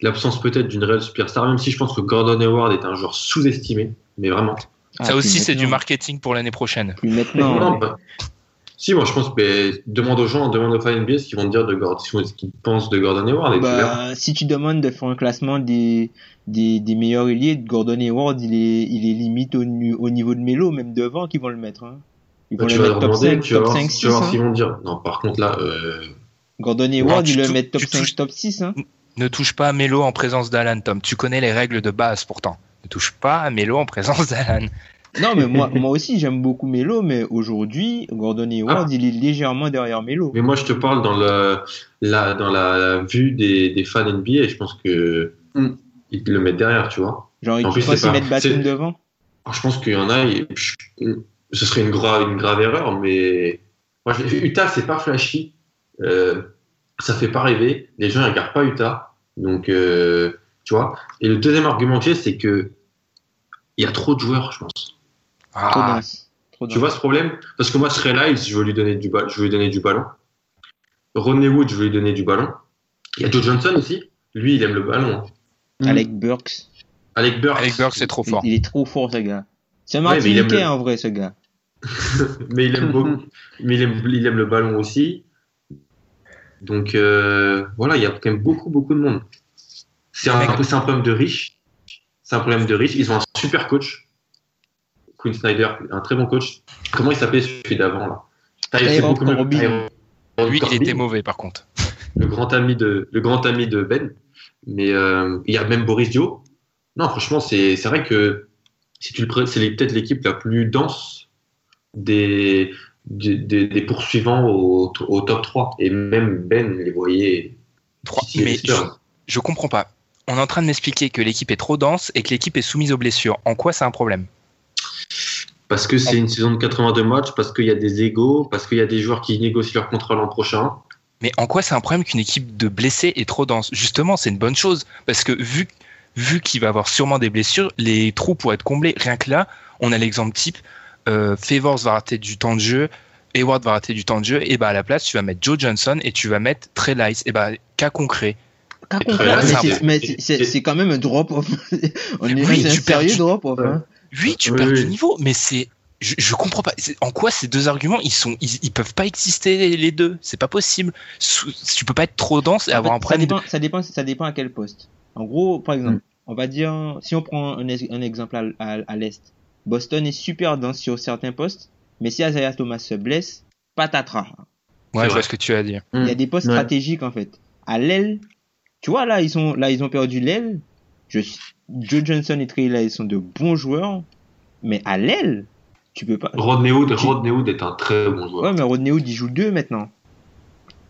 l'absence peut-être d'une réelle superstar, même si je pense que Gordon Hayward est un joueur sous-estimé, mais vraiment. Ah, ça aussi, c'est du marketing pour l'année prochaine. maintenant. Bah, si, moi je pense que demande aux gens, demande aux fans NBA ce qu'ils vont dire de Gordon, ce qu'ils pensent de Gordon Hayward. Bah, si tu demandes de faire un classement des, des, des meilleurs ailiers, Gordon Hayward, il est, il est limite au, au niveau de Melo, même devant qu'ils vont le mettre. Hein. Ils bah, vont le mettre top 5, tu top 5, 6. Tu vas voir ce qu'ils vont dire. Non, par contre là. Euh... Gordon Hayward, il le met top 5, top 6. Hein. Ne touche pas à Melo en présence d'Alan, Tom. Tu connais les règles de base pourtant ne touche pas à Melo en présence d'Alan. Non, mais moi, moi aussi, j'aime beaucoup Melo, mais aujourd'hui, Gordon Hayward, ah. il est légèrement derrière Melo. Mais moi, je te parle dans, le, la, dans la vue des, des fans NBA, et je pense que mm. ils le mettent derrière, tu vois. Genre, ils peuvent pas mettre Batum devant Je pense qu'il y en a, ce serait une, grave une grave erreur, mais moi, Utah, c'est pas flashy. Euh, ça fait pas rêver. Les gens ne regardent pas Utah. Donc, euh, tu vois. Et le deuxième argument que j'ai, c'est que il y a trop de joueurs, je pense. Ah. Tu vois ce problème? Parce que moi, je veux lui donner du, je veux lui donner du ballon. Rodney Wood, je veux lui donner du ballon. Il y a Joe Johnson aussi. Lui, il aime le ballon. Alec Burks. Alec Burks. Alec Burks, c'est trop fort. Il est trop fort, ce gars. C'est un Martiniquais, en vrai, ce gars. mais il aime beaucoup. mais il aime, il aime le ballon aussi. Donc euh, voilà, il y a quand même beaucoup, beaucoup de monde. C'est un, un, un problème de riches. C'est un problème de riches. Ils ont un super coach. Quinn Snyder, un très bon coach. Comment il s'appelait celui d'avant là? Lui, il était mauvais par contre. Le grand ami de, le grand ami de Ben. Mais euh, il y a même Boris Dio. Non, franchement, c'est vrai que si tu le c'est peut-être l'équipe la plus dense des, des, des poursuivants au, au, top 3. Et même Ben les voyait. 3. Mais je, je comprends pas. On est en train de m'expliquer que l'équipe est trop dense et que l'équipe est soumise aux blessures. En quoi c'est un problème? Parce que c'est une saison de 82 matchs, parce qu'il y a des égaux, parce qu'il y a des joueurs qui négocient leur contrat l'an prochain. Mais en quoi c'est un problème qu'une équipe de blessés est trop dense? Justement, c'est une bonne chose, parce que vu, vu qu'il va avoir sûrement des blessures, les trous pourraient être comblés. Rien que là, on a l'exemple type, euh, Favors va rater du temps de jeu, Hayward va rater du temps de jeu, et bah à la place, tu vas mettre Joe Johnson et tu vas mettre Trey Lyles. Et bah, cas concret. Cas concret, mais c'est quand même un drop-off. On est oui, un sérieux drop-off. Hein. Oui, tu perds du niveau, mais c'est je, je comprends pas. En quoi ces deux arguments, ils sont, ils, peuvent pas exister les deux? C'est pas possible. Tu peux pas être trop dense et avoir un problème. Ça dépend, ça dépend, ça dépend à quel poste. En gros, par exemple, mm. on va dire, si on prend un, un exemple à, à, l'est, Boston est super dense sur certains postes, mais si Isaiah Thomas se blesse, patatras. Ouais, je vois ce que tu as dit. Il y a des postes stratégiques en fait. À l'aile, tu vois là, ils sont, là, ils ont perdu l'aile. Je, Joe Johnson et Trey ils sont de bons joueurs, mais à l'aile, tu peux pas. Rodney Hood, Rodney Hood est un très bon joueur. Ouais, mais Rodney Hood, il joue deux maintenant.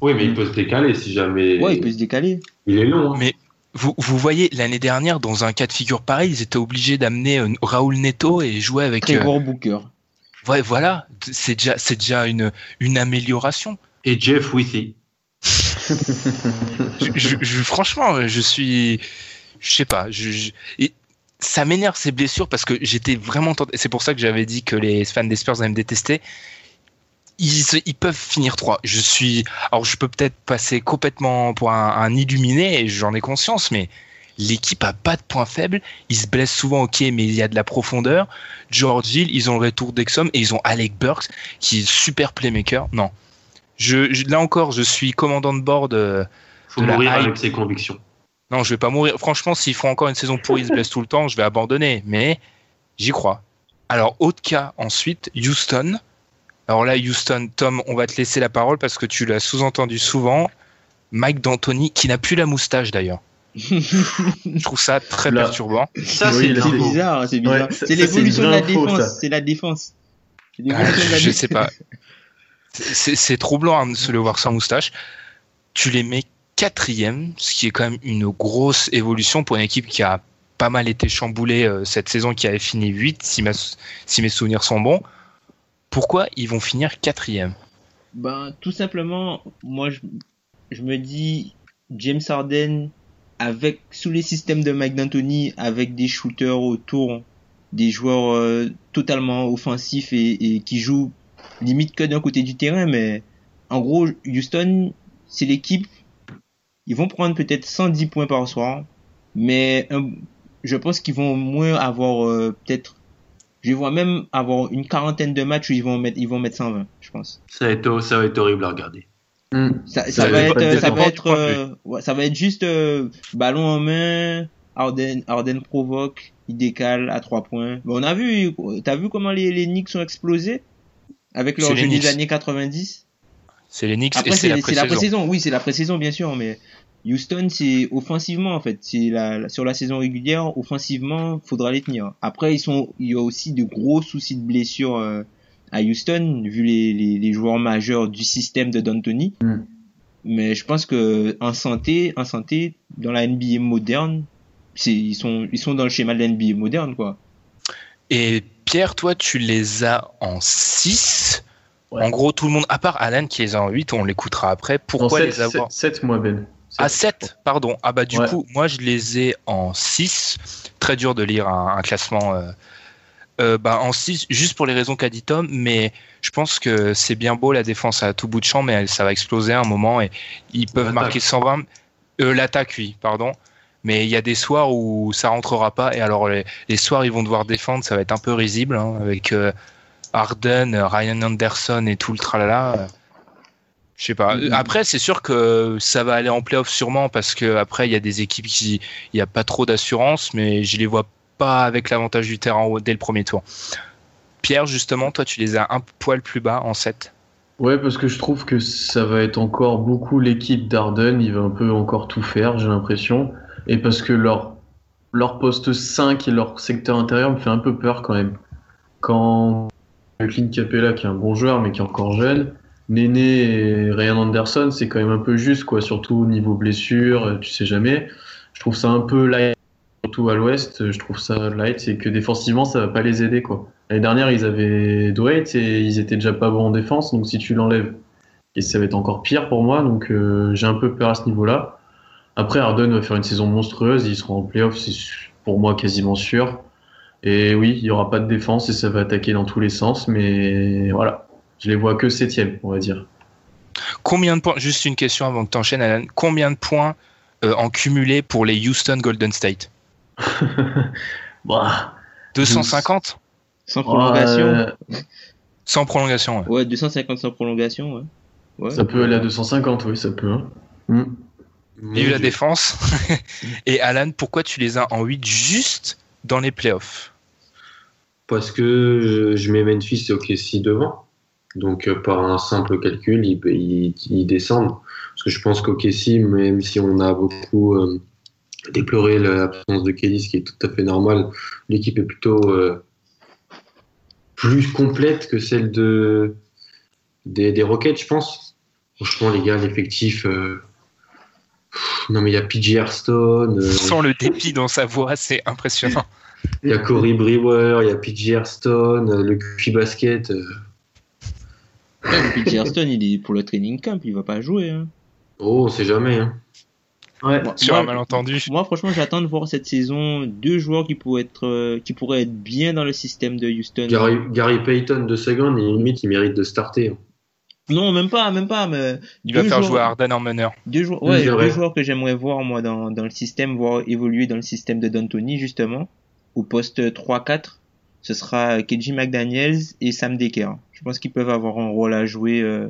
Oui, mais il peut se décaler si jamais. Ouais, il peut se décaler. Il est long. Hein. Mais vous, vous voyez, l'année dernière, dans un cas de figure pareil, ils étaient obligés d'amener euh, Raoul Neto et jouer avec. Très euh... Booker. Ouais, voilà, c'est déjà, c'est déjà une, une amélioration. Et Jeff Withy. je, je, franchement, je suis, je sais pas, je, ça m'énerve ces blessures parce que j'étais vraiment tenté. C'est pour ça que j'avais dit que les fans des Spurs allaient me détester. Ils, ils, peuvent finir 3. Je suis. Alors, je peux peut-être passer complètement pour un, illuminé et j'en ai conscience, mais l'équipe a pas de points faibles. Ils se blessent souvent, ok, mais il y a de la profondeur. George Hill, ils ont le retour d'Exom et ils ont Alec Burks qui est super playmaker. Non. Je, là encore, je suis commandant de bord de. Faut mourir avec ses convictions. Non, je vais pas mourir. Franchement, s'ils font encore une saison pourrie, ils se blessent tout le temps, je vais abandonner. Mais j'y crois. Alors, autre cas ensuite, Houston. Alors là, Houston, Tom, on va te laisser la parole parce que tu l'as sous-entendu souvent. Mike D'Antoni, qui n'a plus la moustache d'ailleurs. je trouve ça très perturbant. Ça, c'est bizarre, c'est bizarre. c'est l'évolution de la défense. C'est la défense. Ah, je sais pas. C'est troublant hein, de se le voir sans moustache. Tu les mets quatrième, ce qui est quand même une grosse évolution pour une équipe qui a pas mal été chamboulée euh, cette saison, qui avait fini 8, si, si mes souvenirs sont bons. Pourquoi ils vont finir quatrième? Ben, tout simplement, moi, je, je, me dis, James Harden, avec, sous les systèmes de Mike D'Antoni, avec des shooters autour, des joueurs euh, totalement offensifs et, et qui jouent limite que d'un côté du terrain, mais en gros, Houston, c'est l'équipe ils vont prendre peut-être 110 points par soir, mais je pense qu'ils vont moins avoir euh, peut-être je vois même avoir une quarantaine de matchs où ils vont mettre ils vont mettre 120, je pense. Ça va être ça va être horrible à regarder. Hmm. Ça, ça, va être, ça va être euh, ça va être juste euh, ballon en main, Arden Arden provoque, il décale à 3 points. on a vu t'as vu comment les les Knicks ont explosé avec leur jeu des années 90 c'est les Knicks et c'est la pré-saison. Oui, c'est la pré-saison, bien sûr, mais Houston, c'est offensivement, en fait. C'est la, sur la saison régulière, offensivement, faudra les tenir. Après, ils sont, il y a aussi de gros soucis de blessures euh, à Houston, vu les, les, les, joueurs majeurs du système de D'Antoni. Mm. Mais je pense que en santé, en santé, dans la NBA moderne, ils sont, ils sont dans le schéma de la NBA moderne, quoi. Et Pierre, toi, tu les as en 6 En gros, tout le monde, à part Alan qui est en 8, on l'écoutera après. Pourquoi les avoir 7, moi, Ben. À 7, pardon. Ah bah du coup, moi je les ai en 6. Très dur de lire un, classement euh, euh, bah, en 6, juste pour les raisons qu'a dit Tom, mais je pense que c'est bien beau la défense à tout bout de champ, mais ça va exploser à un moment et ils peuvent marquer 120. Euh, L'attaque, oui, pardon. Mais il y a des soirs où ça rentrera pas, et alors les, soirs ils vont devoir défendre, ça va être un peu risible, hein, avec euh, Arden, Ryan Anderson et tout le tralala. Je sais pas. Mm-hmm. Après, c'est sûr que ça va aller en playoff sûrement parce que après il y a des équipes qui il y a pas trop d'assurance, mais je les vois pas avec l'avantage du terrain dès le premier tour. Pierre, justement, toi, tu les as un poil plus bas en 7. Ouais, parce que je trouve que ça va être encore beaucoup l'équipe d'Arden. Il va un peu encore tout faire, j'ai l'impression. Et parce que leur, leur poste 5 et leur secteur intérieur me fait un peu peur quand même. Quand Clint Capella, qui est un bon joueur, mais qui est encore jeune, Néné et Ryan Anderson, c'est quand même un peu juste, quoi, surtout au niveau blessure, euh, tu sais jamais. Je trouve ça un peu light, surtout à l'ouest, je trouve ça light, c'est que défensivement, ça va pas les aider, quoi. L'année dernière, ils avaient Dwight et ils étaient déjà pas bons en défense, donc si tu l'enlèves, ça va être encore pire pour moi, donc euh, j'ai un peu peur à ce niveau-là. Après, Harden va faire une saison monstrueuse, ils seront en playoff, c'est pour moi quasiment sûr. Et oui, il y aura pas de défense et ça va attaquer dans tous les sens, mais voilà, je les vois que septième, on va dire. Combien de points, juste une question avant que tu enchaînes, Alan, combien de points euh, en cumulé pour les Houston Golden State? Bah, 250 Sans prolongation Sans prolongation, ouais. Ouais, 250 sans prolongation, ouais. ça peut aller à 250, oui, ça peut. Hein. Mm. Il y a eu la défense? Et Alan, pourquoi tu les as en 8 juste dans les playoffs? Parce que je mets Memphis et OKC devant. Donc, euh, par un simple calcul, ils, descendent. Parce que je pense qu'OKC, même si on a beaucoup euh, déploré l'absence de Kelly, ce qui est tout à fait normal, l'équipe est plutôt euh, plus complète que celle de, des, des Rockets, je pense. Franchement, les gars, l'effectif. non, mais il y a PJ Airstone. Sans le dépit dans sa voix, c'est impressionnant. Il y a Corey Brewer, il y a PJ Airstone, le QI basket. Ouais, Stone, il est pour le training camp, il va pas jouer. Hein. Oh, on sait jamais. Hein. Ouais, sur un malentendu. Moi, franchement, j'attends de voir cette saison deux joueurs qui pourraient être, euh, qui pourraient être bien dans le système de Houston. Gary, Payton de second, limite, il mérite de starter. Hein. Non, même pas, même pas. Mais il va faire jouer Arden en meneur. Deux, joueurs, ouais, deux joueurs que j'aimerais voir moi dans, dans le système, voir évoluer dans le système de D'Antoni justement, au poste 3-4 ce sera Keji McDaniels et Sam Decker. Je pense qu'ils peuvent avoir un rôle à jouer euh,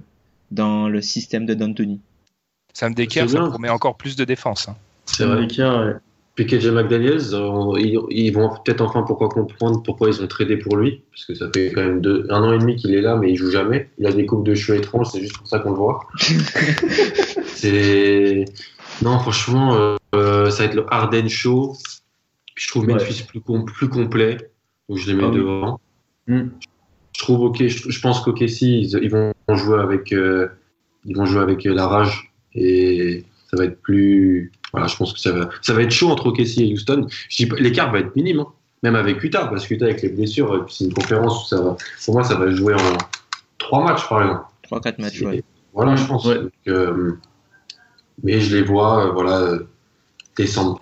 dans le système de D'Antoni. Sam Decker, ça promet encore plus de défense. Hein. C'est vrai. Decker, Puis KJ McDaniels, euh, ils, vont peut-être enfin pourquoi comprendre pourquoi ils ont tradé pour lui, parce que ça fait quand même un an et demi qu'il est là, mais il joue jamais. Il a des coupes de cheveux étranges, c'est juste pour ça qu'on le voit. c'est non, franchement, euh, ça va être le Harden Show. Je trouve Memphis plus, plus complet où je les mets ah devant. Hmm. Je trouve ok, je, pense qu'ok si ils, vont jouer avec, euh, ils vont jouer avec la rage et ça va être plus. Voilà, je pense que ça va, ça va être chaud entre OKC et Houston. L'écart va être minime, hein. même avec Utah, parce que Utah avec les blessures, c'est une conférence où ça va. Pour moi, ça va jouer en trois matchs par exemple. Trois quatre matchs. Ouais. Voilà, je pense. Euh, mais je les vois, euh, voilà, descendre.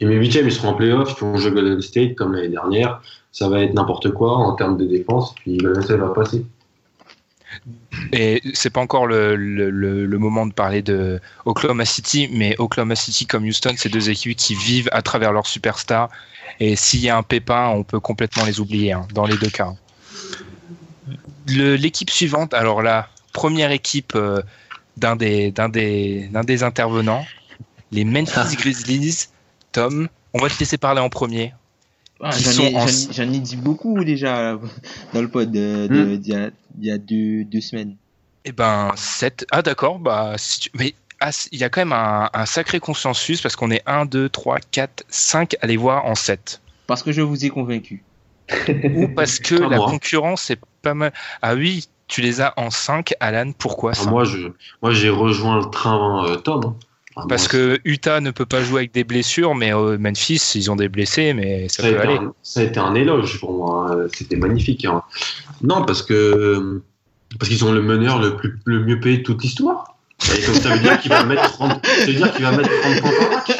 Et mes huitièmes, ils seront en playoff, ils vont jouer Golden State comme l'année dernière ça va être n'importe quoi en termes de défense, puis le va passer. Et c'est pas encore le, le, moment de parler de Oklahoma City, mais Oklahoma City comme Houston, c'est deux équipes qui vivent à travers leurs superstars. Et s'il y a un pépin, on peut complètement les oublier hein, dans les deux cas. L'équipe suivante, alors la première équipe euh, d'un des, des, des intervenants, les Memphis. Grizzlies. Tom, on va te laisser parler en premier. Ah, j'en ai, dit beaucoup déjà dans le pod hmm. il y a, deux, semaines. Eh ben, 7. Ah, d'accord. Bah, Mais ah, il y a quand même un, sacré consensus parce qu'on est 1, 2, 3, 4, 5 à les voir en 7. Parce que je vous ai convaincu. Ou parce que la concurrence est pas mal. Ah oui, tu les as en 5, Alan. Pourquoi ah, ça? Moi, j'ai moi, rejoint le train euh, Tom. Hein. Parce que Utah ne peut pas jouer avec des blessures, mais euh, Memphis, ils ont des blessés, mais ça, peut aller. ça a été un éloge pour moi. C'était magnifique. Hein. Non, parce que Parce qu'ils ont le meneur le, plus, le mieux payé de toute l'histoire. Et donc ça veut dire qu'il va mettre 30, ça veut dire qu'il va mettre 30 points par match.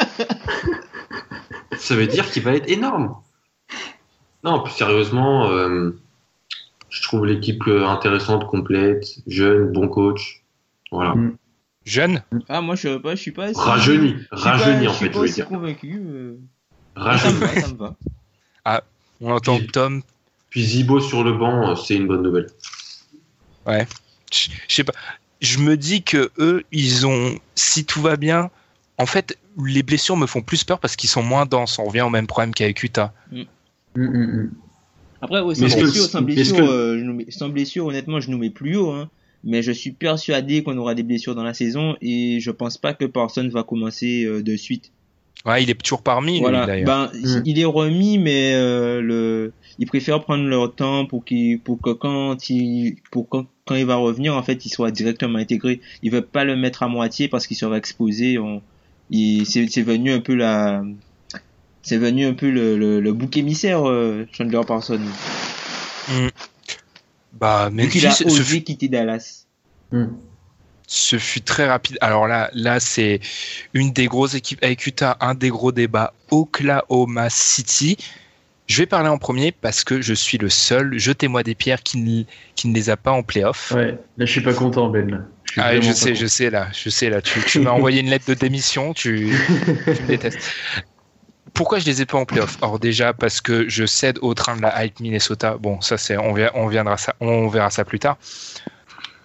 Ça veut dire qu'il va être énorme. Non, plus sérieusement, euh, je trouve l'équipe euh, intéressante, complète, jeune, bon coach. Voilà. Mm. Jeune Ah, moi, je, je suis pas. Rajeuni. Rajeuni, en fait, je veux dire. convaincu. euh. Rajeuni. Ça me va, ça me va. Ah, on entend Puis- Tom. Puis Zibo sur le banc, euh, c'est une bonne nouvelle. Je je sais pas. Je me dis que eux, ils ont. Si tout va bien, en fait, les blessures me font plus peur parce qu'ils sont moins denses. On revient au même problème qu'avec Utah. Mm, mm, mm. Après, ouais, sans, Mais est-ce que- blessure, sans, est-ce blessure, que- euh, je nous mets- sans blessure, honnêtement, je nous mets plus haut. Hein. Mais je suis persuadé qu'on aura des blessures dans la saison et je pense pas que Parsons va commencer euh, de suite. Ouais, il est toujours parmi, Voilà. d'ailleurs. Ben, Mm. il est remis, mais euh, le, ils préfèrent prendre leur temps pour qu'il, pour que quand il, pour quand, quand il va revenir, en fait, il soit directement intégré. Ils veulent pas le mettre à moitié parce qu'il sera exposé. On, il, c'est, c'est venu un peu la, c'est venu un peu le, le, le bouc émissaire, euh, Chandler Parsons. Bah, qu'il a ce, osé fut, quitter Dallas. Mm. ce fut très rapide. Alors là, là c'est une des grosses équipes avec Utah, un des gros débats. Oklahoma City. Je vais parler en premier parce que je suis le seul, jetez-moi des pierres, qui ne, qui ne les a pas en playoff. Ouais, là, je suis pas content, Ben. Je, Ah, je sais, je sais là, je sais là. Tu, tu m'as envoyé une lettre de démission, tu, tu me détestes. Pourquoi je les ai pas en playoff? Or déjà parce que je cède au train de la hype Minnesota. Bon, ça c'est, on, ça, on verra ça plus tard.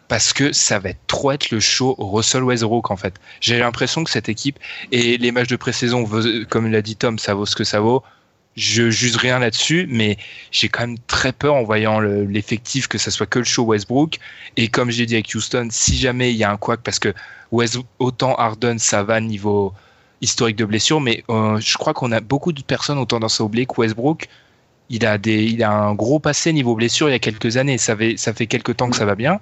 Parce que ça va être trop être le show Russell Westbrook en fait. J'ai l'impression que cette équipe et les matchs de pré-saison, comme l'a dit Tom, ça vaut ce que ça vaut. Je juge rien là-dessus, mais j'ai quand même très peur en voyant le- l'effectif que ça soit que le show Westbrook. Et comme j'ai dit avec Houston, si jamais il y a un couac, parce que autant Harden, ça va niveau historique de blessure, mais euh, je crois qu'on a beaucoup de personnes ont tendance à oublier que Westbrook, il a, des, il a un gros passé niveau blessure il y a quelques années. Ça fait, ça fait quelques temps que ça va bien,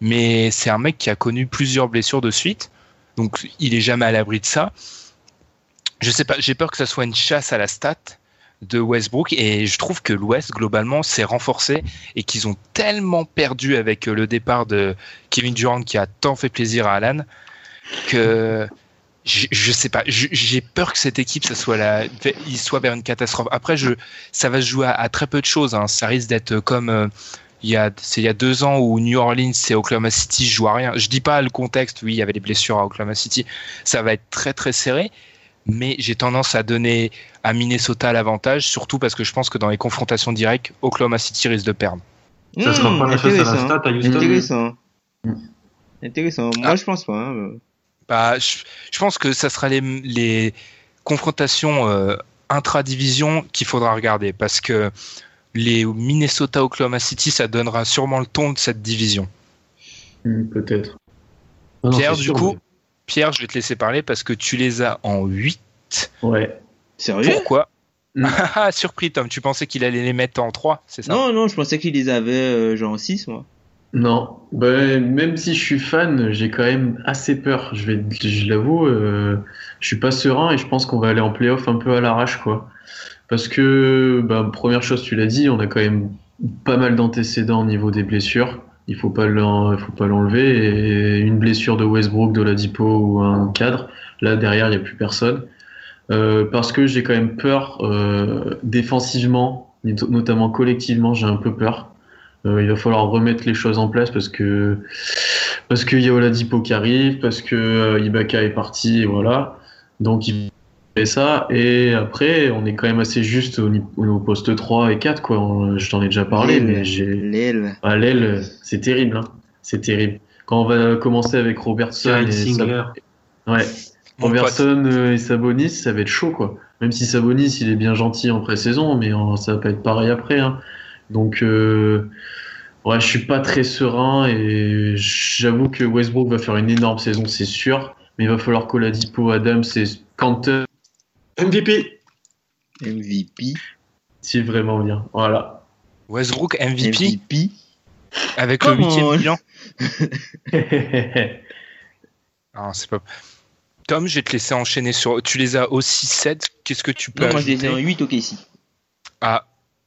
mais c'est un mec qui a connu plusieurs blessures de suite, donc il est jamais à l'abri de ça. Je sais pas, j'ai peur que ça soit une chasse à la stat de Westbrook et je trouve que l'Ouest globalement s'est renforcé et qu'ils ont tellement perdu avec le départ de Kevin Durant qui a tant fait plaisir à Alan que je, je sais pas, j'ai peur que cette équipe ça soit la, il soit vers une catastrophe. Après je, ça va se jouer à, à très peu de choses. hein. Ça risque d'être comme euh, il y a, c'est il y a deux ans où New Orleans et Oklahoma City jouent à rien. Je dis pas le contexte, oui il y avait des blessures à Oklahoma City, ça va être très très serré. Mais j'ai tendance à donner à Minnesota l'avantage, surtout parce que je pense que dans les confrontations directes, Oklahoma City risque de perdre. Ça sera Hmm, pas la chasse à la intéressant. stat à Houston. Intéressant. Mm. Intéressant. Moi, Ah. je pense pas. hein. Bah, je, je pense que ça sera les, les confrontations euh, intra-division qu'il faudra regarder parce que les Minnesota Oklahoma City, ça donnera sûrement le ton de cette division. Mm, Peut-être. Non, Pierre, du sûr, coup, mais- Pierre, je vais te laisser parler parce que tu les as en 8. Ouais. Sérieux? Pourquoi? Mm. Ah, Surpris, Tom, tu pensais qu'il allait les mettre en 3, c'est ça? Non, non, je pensais qu'il les avait euh, genre en 6, moi. Non, ben, même si je suis fan, j'ai quand même assez peur. Je vais, je l'avoue, euh, je suis pas serein et je pense qu'on va aller en playoff un peu à l'arrache, quoi. Parce que, ben, première chose, tu l'as dit, on a quand même pas mal d'antécédents au niveau des blessures. Il faut pas faut pas l'enlever. Et une blessure de Westbrook, de Ladipo ou un cadre, là derrière, il n'y a plus personne. Euh, parce que j'ai quand même peur euh, défensivement, notamment collectivement, j'ai un peu peur. Euh, il va falloir remettre les choses en place parce que parce qu'il y a Oladipo qui arrive, parce que euh, Ibaka est parti, et voilà. Donc il fait ça. Et après, on est quand même assez juste au, au poste 3 et 4, quoi. On- je t'en ai déjà parlé, L'aile. mais j'ai. L'aile. À l'aile, c'est terrible, hein. C'est terrible. Quand on va commencer avec Robertson et. Sab- ouais. Robertson euh, et Sabonis, ça va être chaud, quoi. Même si Sabonis, il est bien gentil en pré-saison, mais en- ça va pas être pareil après. hein. Donc, euh, ouais, je suis pas très serein et j'avoue que Westbrook va faire une énorme saison, c'est sûr. Mais il va falloir qu'Oladipo, Adams et Cantor MVP MVP. s'il vraiment bien. Voilà. Westbrook MVP, MVP. avec le huitième bilan. Ah, c'est pas. Tom, je vais te laisser enchaîner sur. Tu les as aussi 7. Qu'est-ce que tu peux Non, moi, je les ai en 8 au Casey. Ah,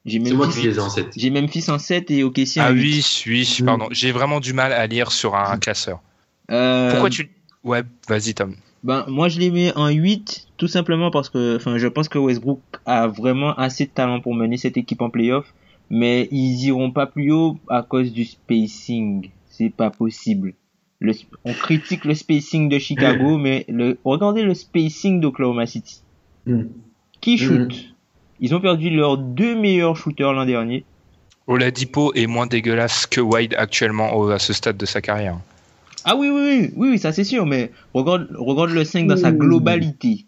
J'ai C'est moi Memphis, qui les ai en 7. j'ai Memphis en 7 et OKC en Ah 8. oui, oui, pardon. J'ai vraiment du mal à lire sur un classeur. Euh, Pourquoi tu. Ouais, vas-y, Tom. Ben, moi, je les mets en 8, tout simplement parce que, enfin, je pense que Westbrook a vraiment assez de talent pour mener cette équipe en playoff, mais ils iront pas plus haut à cause du spacing. C'est pas possible. Le, on critique le spacing de Chicago, mais le, regardez le spacing d'Oklahoma City. Mm. Qui shoot? Ils ont perdu leurs deux meilleurs shooters l'an dernier. Oladipo est moins dégueulasse que Wade actuellement au- à ce stade de sa carrière. Ah oui, oui, oui, oui, oui, ça c'est sûr, mais regarde, regarde le 5 dans sa globalité.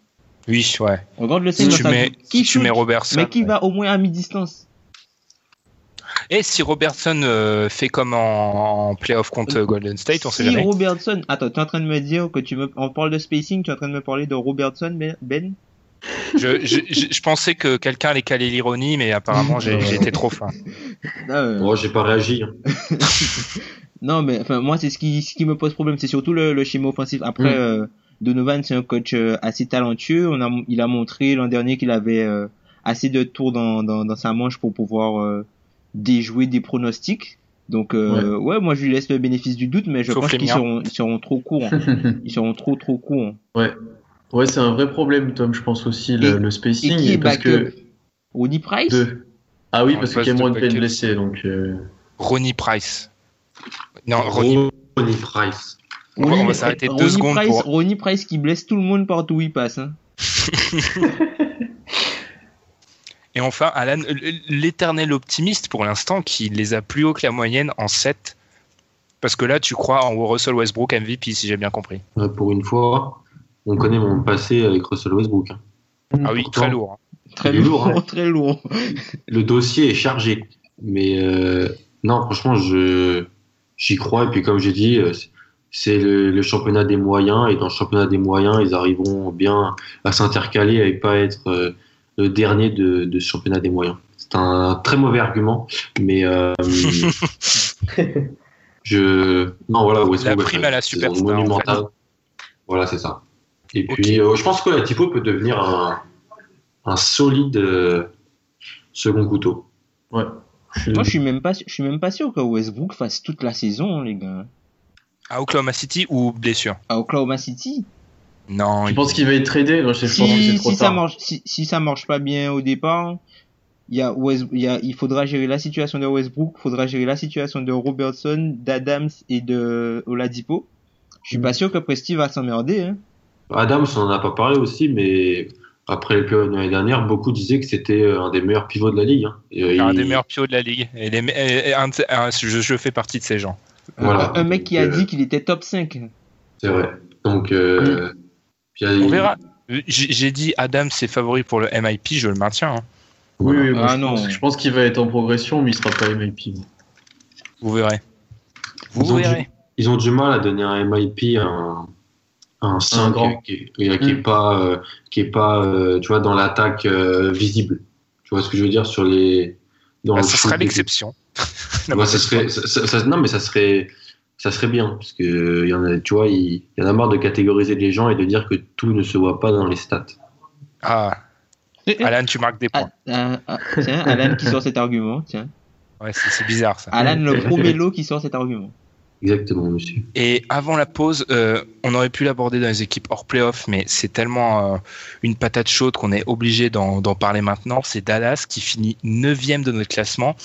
Oui, ouais. Regarde le 5 Si dans tu sa mets, qui si tu shoot, mets Robertson. mais qui ouais. va au moins à mi-distance. Et si Robertson euh, fait comme en, en playoff contre Golden State, on sait si jamais. Robertson, attends, tu es en train de me dire que tu me, on parle de spacing, tu es en train de me parler de Robertson, Ben? Je, je, je, je pensais que quelqu'un allait caler l'ironie, mais apparemment été trop fin. Euh, Moi, j'ai pas réagi. hein. Non, mais enfin, moi, c'est ce qui, ce qui me pose problème, c'est surtout le, le schéma offensif. Après, Mm. euh, Donovan, c'est un coach euh, assez talentueux. On a, il a montré l'an dernier qu'il avait euh, assez de tours dans, dans, dans sa manche pour pouvoir euh, déjouer des pronostics. Donc, euh, ouais. moi, je lui laisse le bénéfice du doute, mais je Sauf pense qu'ils miens. seront, ils seront trop courts. Ils seront trop, trop courts. Ouais, ouais c'est un vrai problème, Tom, je pense aussi, le, Et- le Et spacing. qui est parce que. Rudy Price. Ah oui, En parce que Cameron Payne blessé, donc. euh, Ronnie Price. Non, Ronnie. Ronnie Price. On va- on va Ronnie- s'arrêter deux Ronnie secondes Price, pour- Ronnie Price qui blesse tout le monde partout où il passe. Hein. Et enfin, Alan, l'éternel optimiste pour l'instant, qui les a plus haut que la moyenne en 7. Parce que là, tu crois en Russell Westbrook MVP, si j'ai bien compris. Euh, Pour une fois, on connaît mon passé avec Russell Westbrook. hein. Ah oui, Pourtant, très lourd. hein. Très lourd, lourd, hein. très lourd. Le dossier est chargé. Mais euh, non, franchement, je j'y crois. Et puis, comme j'ai dit, euh, c'est- le, le championnat des moyens. Et dans le championnat des moyens, ils arriveront bien à s'intercaler et pas être euh, le dernier de, de ce championnat des moyens. C'est un très mauvais argument. Mais euh, je. Non, voilà, Westbrook, La prime à la superstar, en. Voilà, c'est ça. Et puis, euh, je pense que la typo peut devenir un, un solide euh, second couteau. Ouais. Moi, je suis même pas, je suis même pas sûr que Westbrook fasse toute la saison, les gars. À Oklahoma City ou blessure? À Oklahoma City? Non, Je il- pense qu'il va être tradé, je pense que c'est Si, trop si ça tard. marche, si, si ça marche pas bien au départ, il y a West, il y a, il faudra gérer la situation de Westbrook, il faudra gérer la situation de Robertson, d'Adams et de Oladipo. Je suis pas sûr que Presti va s'emmerder, hein. Adams, on n'en a pas parlé aussi, mais après les playoffs de l'année dernière, beaucoup disaient que c'était euh, un des meilleurs pivots de la ligue. hein. Et, euh, un il- des meilleurs pivots de la ligue. Et les- et- et un de ces- un- je, je fais partie de ces gens. Voilà. Un mec qui a euh, dit qu'il était top 5. C'est vrai. Donc, euh, a- On verra. J'ai dit Adam, c'est favori pour le MIP, je le maintiens. hein. Oui, oui, Ah je, non. Pense, je pense qu'il va être en progression, mais il sera pas MIP. Vous verrez. Vous Ils ont verrez. ils ont du mal à donner un MIP à un, un 5 grand. qui, qui, qui est Mm. pas, euh, qui est pas euh, tu vois, dans l'attaque euh, visible. Tu vois ce que je veux dire sur les. Dans Bah, le ça serait des- l'exception. Ça serait, ça- ça- ça- non, mais ça serait, ça serait bien, parce que il y en a, tu vois, il, y en a marre de catégoriser les gens et de dire que tout ne se voit pas dans les stats. Ah, Alan, tu marques des Ah, points. ah, ah, tiens, Alan qui sort cet argument, tiens. Ouais, c'est bizarre ça. Alan le promélo qui sort cet argument. Exactement, monsieur. Et avant la pause, euh, on aurait pu l'aborder dans les équipes hors playoff, mais c'est tellement euh, une patate chaude qu'on est obligé d'en parler maintenant. C'est Dallas qui finit 9 de notre classement.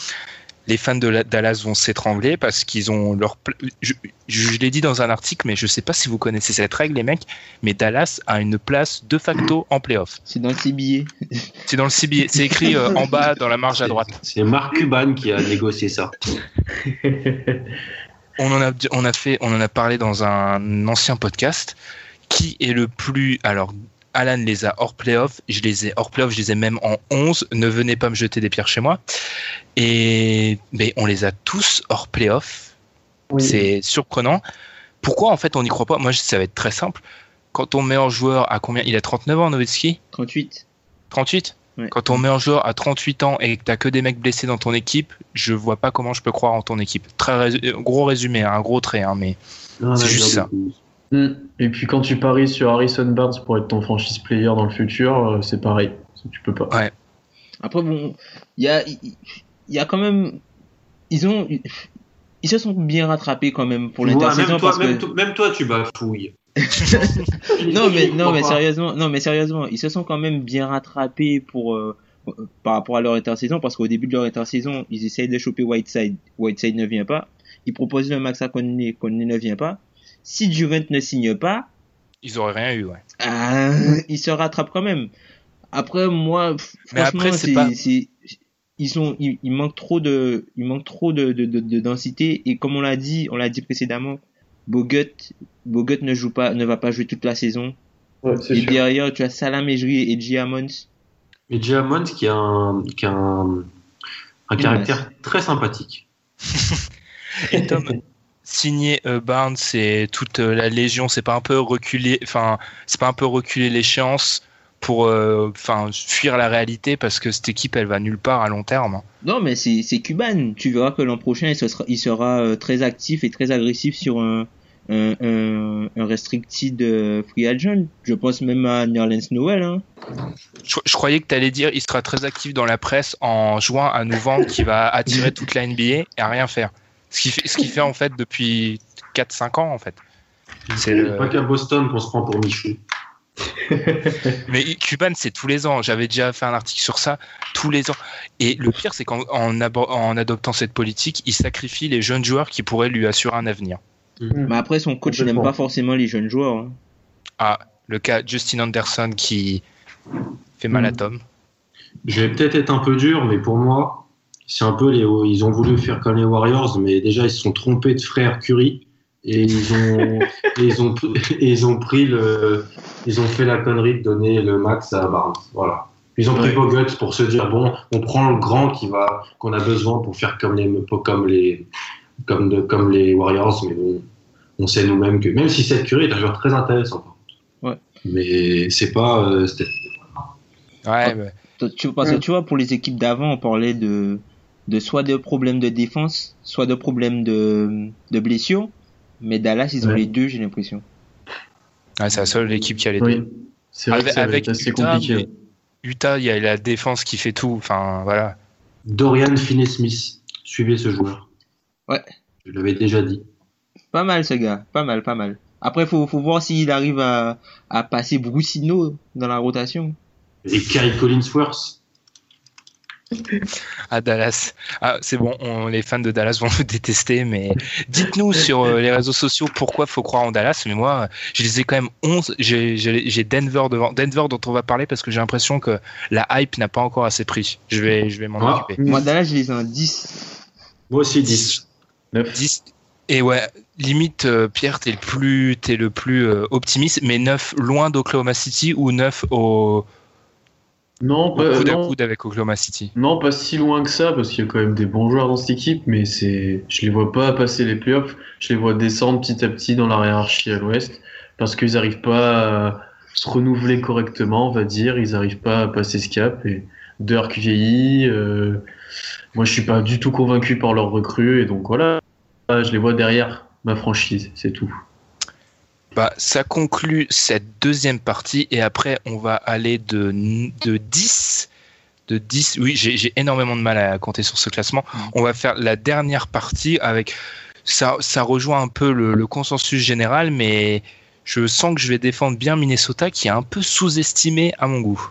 Les fans de la- Dallas vont s'étrangler parce qu'ils ont leur. Je, je- je l'ai dit dans un article, mais je sais pas si vous connaissez cette règle, les mecs. Mais Dallas a une place de facto en playoff. C'est dans le CBA. C'est dans le CBA. C'est écrit euh, en bas dans la marge à droite. C'est Mark Cuban qui a négocié ça. on en a on a fait on en a parlé dans un ancien podcast qui est le plus alors Alan les a hors playoff, je les ai hors playoff, je les ai même en 11, ne venez pas me jeter des pierres chez moi. Et mais on les a tous hors playoff. C'est surprenant. Pourquoi en fait on n'y croit pas? Moi ça va être très simple. Quand ton meilleur joueur a combien? Il a 39 ans Nowitzki? 38. 38 Ouais. Quand ton meilleur joueur a 38 ans et que t'as que des mecs blessés dans ton équipe, je vois pas comment je peux croire en ton équipe. Très gros résumé, hein, un gros trait, hein, mais C'est juste ça. Hmm. Et puis quand tu paries sur Harrison Barnes pour être ton franchise player dans le futur, euh, c'est pareil. Tu peux pas. Ouais. Après, bon, il y a, il y a quand même, ils ont, ils se sont bien rattrapés quand même pour l'intersaison. Même, que... même, toi, tu bafouilles. non mais non mais sérieusement non mais sérieusement ils se sont quand même bien rattrapés pour euh, par rapport à leur intersaison parce qu'au début de leur intersaison ils essayent de choper Whiteside. Whiteside ne vient pas. Ils proposent le max à Conley Conley ne vient pas. Si Juvent ne signe pas ils auraient rien eu ouais. ah, ils se rattrapent quand même. Après moi mais franchement c'est pas ils sont ils, manquent trop de il manque trop de, de, de, densité. Et comme on l'a dit on l'a dit précédemment Bogut Bogut ne joue pas ne va pas jouer toute la saison. Ouais, et sûr. derrière tu as Salam Ejri et Giamons et Giamons qui a un qui a un, un caractère très sympathique. Et Tom signer euh, Barnes et toute euh, la Légion c'est pas un peu reculer enfin c'est pas un peu reculer l'échéance? Pour euh, enfin fuir la réalité parce que cette équipe elle va nulle part à long terme. Non mais c'est c'est Cuban. Tu verras que l'an prochain il sera, il sera euh, très actif et très agressif sur un un, un, un restricted euh, free agent. Je pense même à Nerlens Noel. Hein. Je, je, croyais que tu allais dire il sera très actif dans la presse en juin à nous vendre qui va attirer toute la NBA et à rien faire. Ce qui fait, ce qui fait en fait depuis 4-5 ans en fait. C'est le... pas qu'à Boston qu'on se prend pour Michou. mais Cuban, c'est tous les ans. J'avais déjà fait un article sur ça, tous les ans. Et le pire, c'est qu'en en, en, adoptant cette politique, il sacrifie les jeunes joueurs qui pourraient lui assurer un avenir. Mm. Mais après, son coach n'aime pas forcément les jeunes joueurs. Hein. Ah, le cas Justin Anderson qui fait mal à mm. Tom. Je vais peut-être être un peu dur, mais pour moi, c'est un peu les. Ils ont voulu faire comme les Warriors, mais déjà, ils se sont trompés de frère Curry et ils ont, ils ont, ils ont pris le, ils ont fait la connerie de donner le max à Barnes. Voilà. Ils ont pris ouais. pour se dire bon, on prend le grand qui va, qu'on a besoin pour faire comme les, comme les, comme de, comme les Warriors, mais bon, on sait nous-mêmes que même si cette curie est un joueur très intéressant. Ouais. Mais c'est pas. Euh, ouais. Tu, parce que tu vois, pour les équipes d'avant, on parlait de, de soit de problèmes de défense, soit de problèmes de, de blessures. Mais Dallas, ils ont les deux, j'ai l'impression. Ah, c'est la seule équipe qui a les oui. deux. C'est vrai avec, avec assez Utah, compliqué. Utah, il y a la défense qui fait tout. Enfin, voilà. Dorian Finney-Smith, suivez ce joueur. Ouais. Je l'avais déjà dit. Pas mal ce gars, pas mal, pas mal. Après, faut, faut voir s'il arrive à, à passer Brucino dans la rotation. Et Kerry Collinsworth à Dallas. Ah, c'est bon, on, les fans de Dallas vont nous détester, mais dites-nous sur euh, les réseaux sociaux pourquoi faut croire en Dallas. Mais moi, je les ai quand même 11. J'ai Denver devant. Denver dont on va parler parce que j'ai l'impression que la hype n'a pas encore assez pris. Je vais, je vais m'en ah. occuper. Moi, Dallas, je les ai un 10. Moi aussi 10. 9. 10. Et ouais, limite, euh, Pierre, t'es le plus, es le plus euh, optimiste, mais 9 loin d'Oklahoma City ou 9 au non, pas, non, avec Oklahoma City. Non, pas si loin que ça, parce qu'il y a quand même des bons joueurs dans cette équipe, mais c'est, je les vois pas passer les playoffs. Je les vois descendre petit à petit dans la hiérarchie à l'Ouest, parce qu'ils n'arrivent pas à se renouveler correctement, on va dire. Ils n'arrivent pas à passer ce cap. Et Dirk vieillit. Euh, moi, je suis pas du tout convaincu par leur recrue, et donc voilà, je les vois derrière ma franchise, c'est tout. Bah, ça conclut cette deuxième partie et après on va aller de, de 10. De 10, oui, j'ai énormément de mal à compter sur ce classement. On va faire la dernière partie avec. Ça, ça rejoint un peu le consensus général, mais je sens que je vais défendre bien Minnesota qui est un peu sous-estimé à mon goût.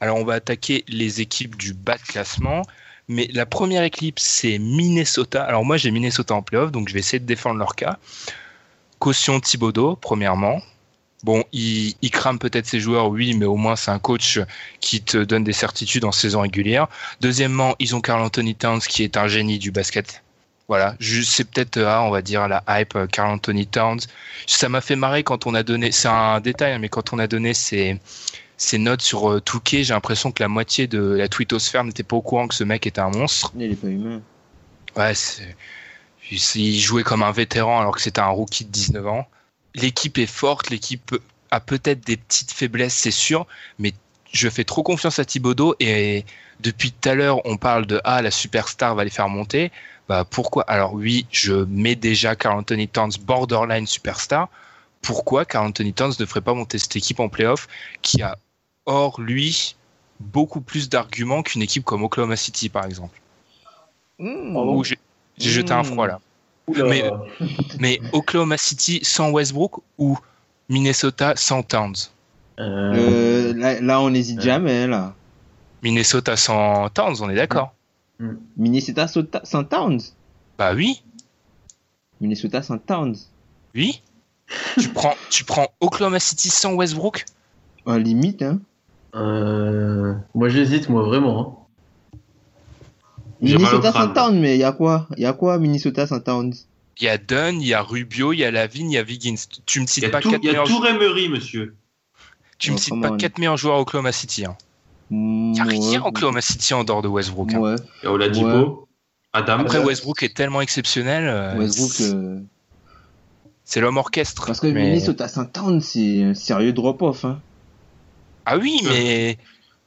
Alors on va attaquer les équipes du bas de classement. Mais la première équipe, c'est Minnesota. Alors moi, j'ai Minnesota en playoff, donc je vais essayer de défendre leur cas. Caution Thibodeau, premièrement. Bon, il, crame peut-être ses joueurs, oui, mais au moins c'est un coach qui te donne des certitudes en saison régulière. Deuxièmement, ils ont Carl Anthony Towns qui est un génie du basket. Voilà, c'est peut-être, ah, on va dire, la hype euh, Carl Anthony Towns. Ça m'a fait marrer quand on a donné, c'est un détail, hein, mais quand on a donné ses, ses notes sur euh, Touquet, j'ai l'impression que la moitié de la twittosphère n'était pas au courant que ce mec était un monstre. Il est pas humain. Ouais, il jouait comme un vétéran alors que c'était un rookie de 19 ans. L'équipe est forte, l'équipe a peut-être des petites faiblesses, c'est sûr, mais je fais trop confiance à Thibodeau et depuis tout à l'heure, on parle de ah la superstar va les faire monter. Bah pourquoi? Alors oui, je mets déjà Carl Anthony Towns borderline superstar. Pourquoi Carl Anthony Towns ne ferait pas monter cette équipe en playoff qui a hors lui beaucoup plus d'arguments qu'une équipe comme Oklahoma City par exemple Mmh. j'ai j'ai jeté un froid là. Mais, mais Oklahoma City sans Westbrook ou Minnesota sans Towns? Euh, Euh, là, là, on n'hésite Ouais. jamais, là. Minnesota sans Towns, on est d'accord Minnesota Sota- sans Towns? Bah oui, Minnesota sans Towns. oui. tu prends tu prends Oklahoma City sans Westbrook? En limite, hein. Euh, moi j'hésite, moi vraiment. hein. Au Minnesota Towns, mais il y a quoi? Il y a quoi Minnesota sans Towns Il y a Dunn, il y a Rubio, il y a Lavigne, il y a Wiggins. Tu me cites pas tout, quatre il y a meilleurs, tout Remery, monsieur. tu me Oh, cites pas on. quatre meilleurs joueurs à Oklahoma City. Hein. Il y a rien à Oklahoma City en dehors de Westbrook. hein. Ouais. Oladipo, Adam. Après Westbrook est tellement exceptionnel. euh, Westbrook. c'est- euh, C'est l'homme orchestre. Parce que mais- Minnesota sans Towns, c'est un sérieux drop-off, hein. Ah oui, mais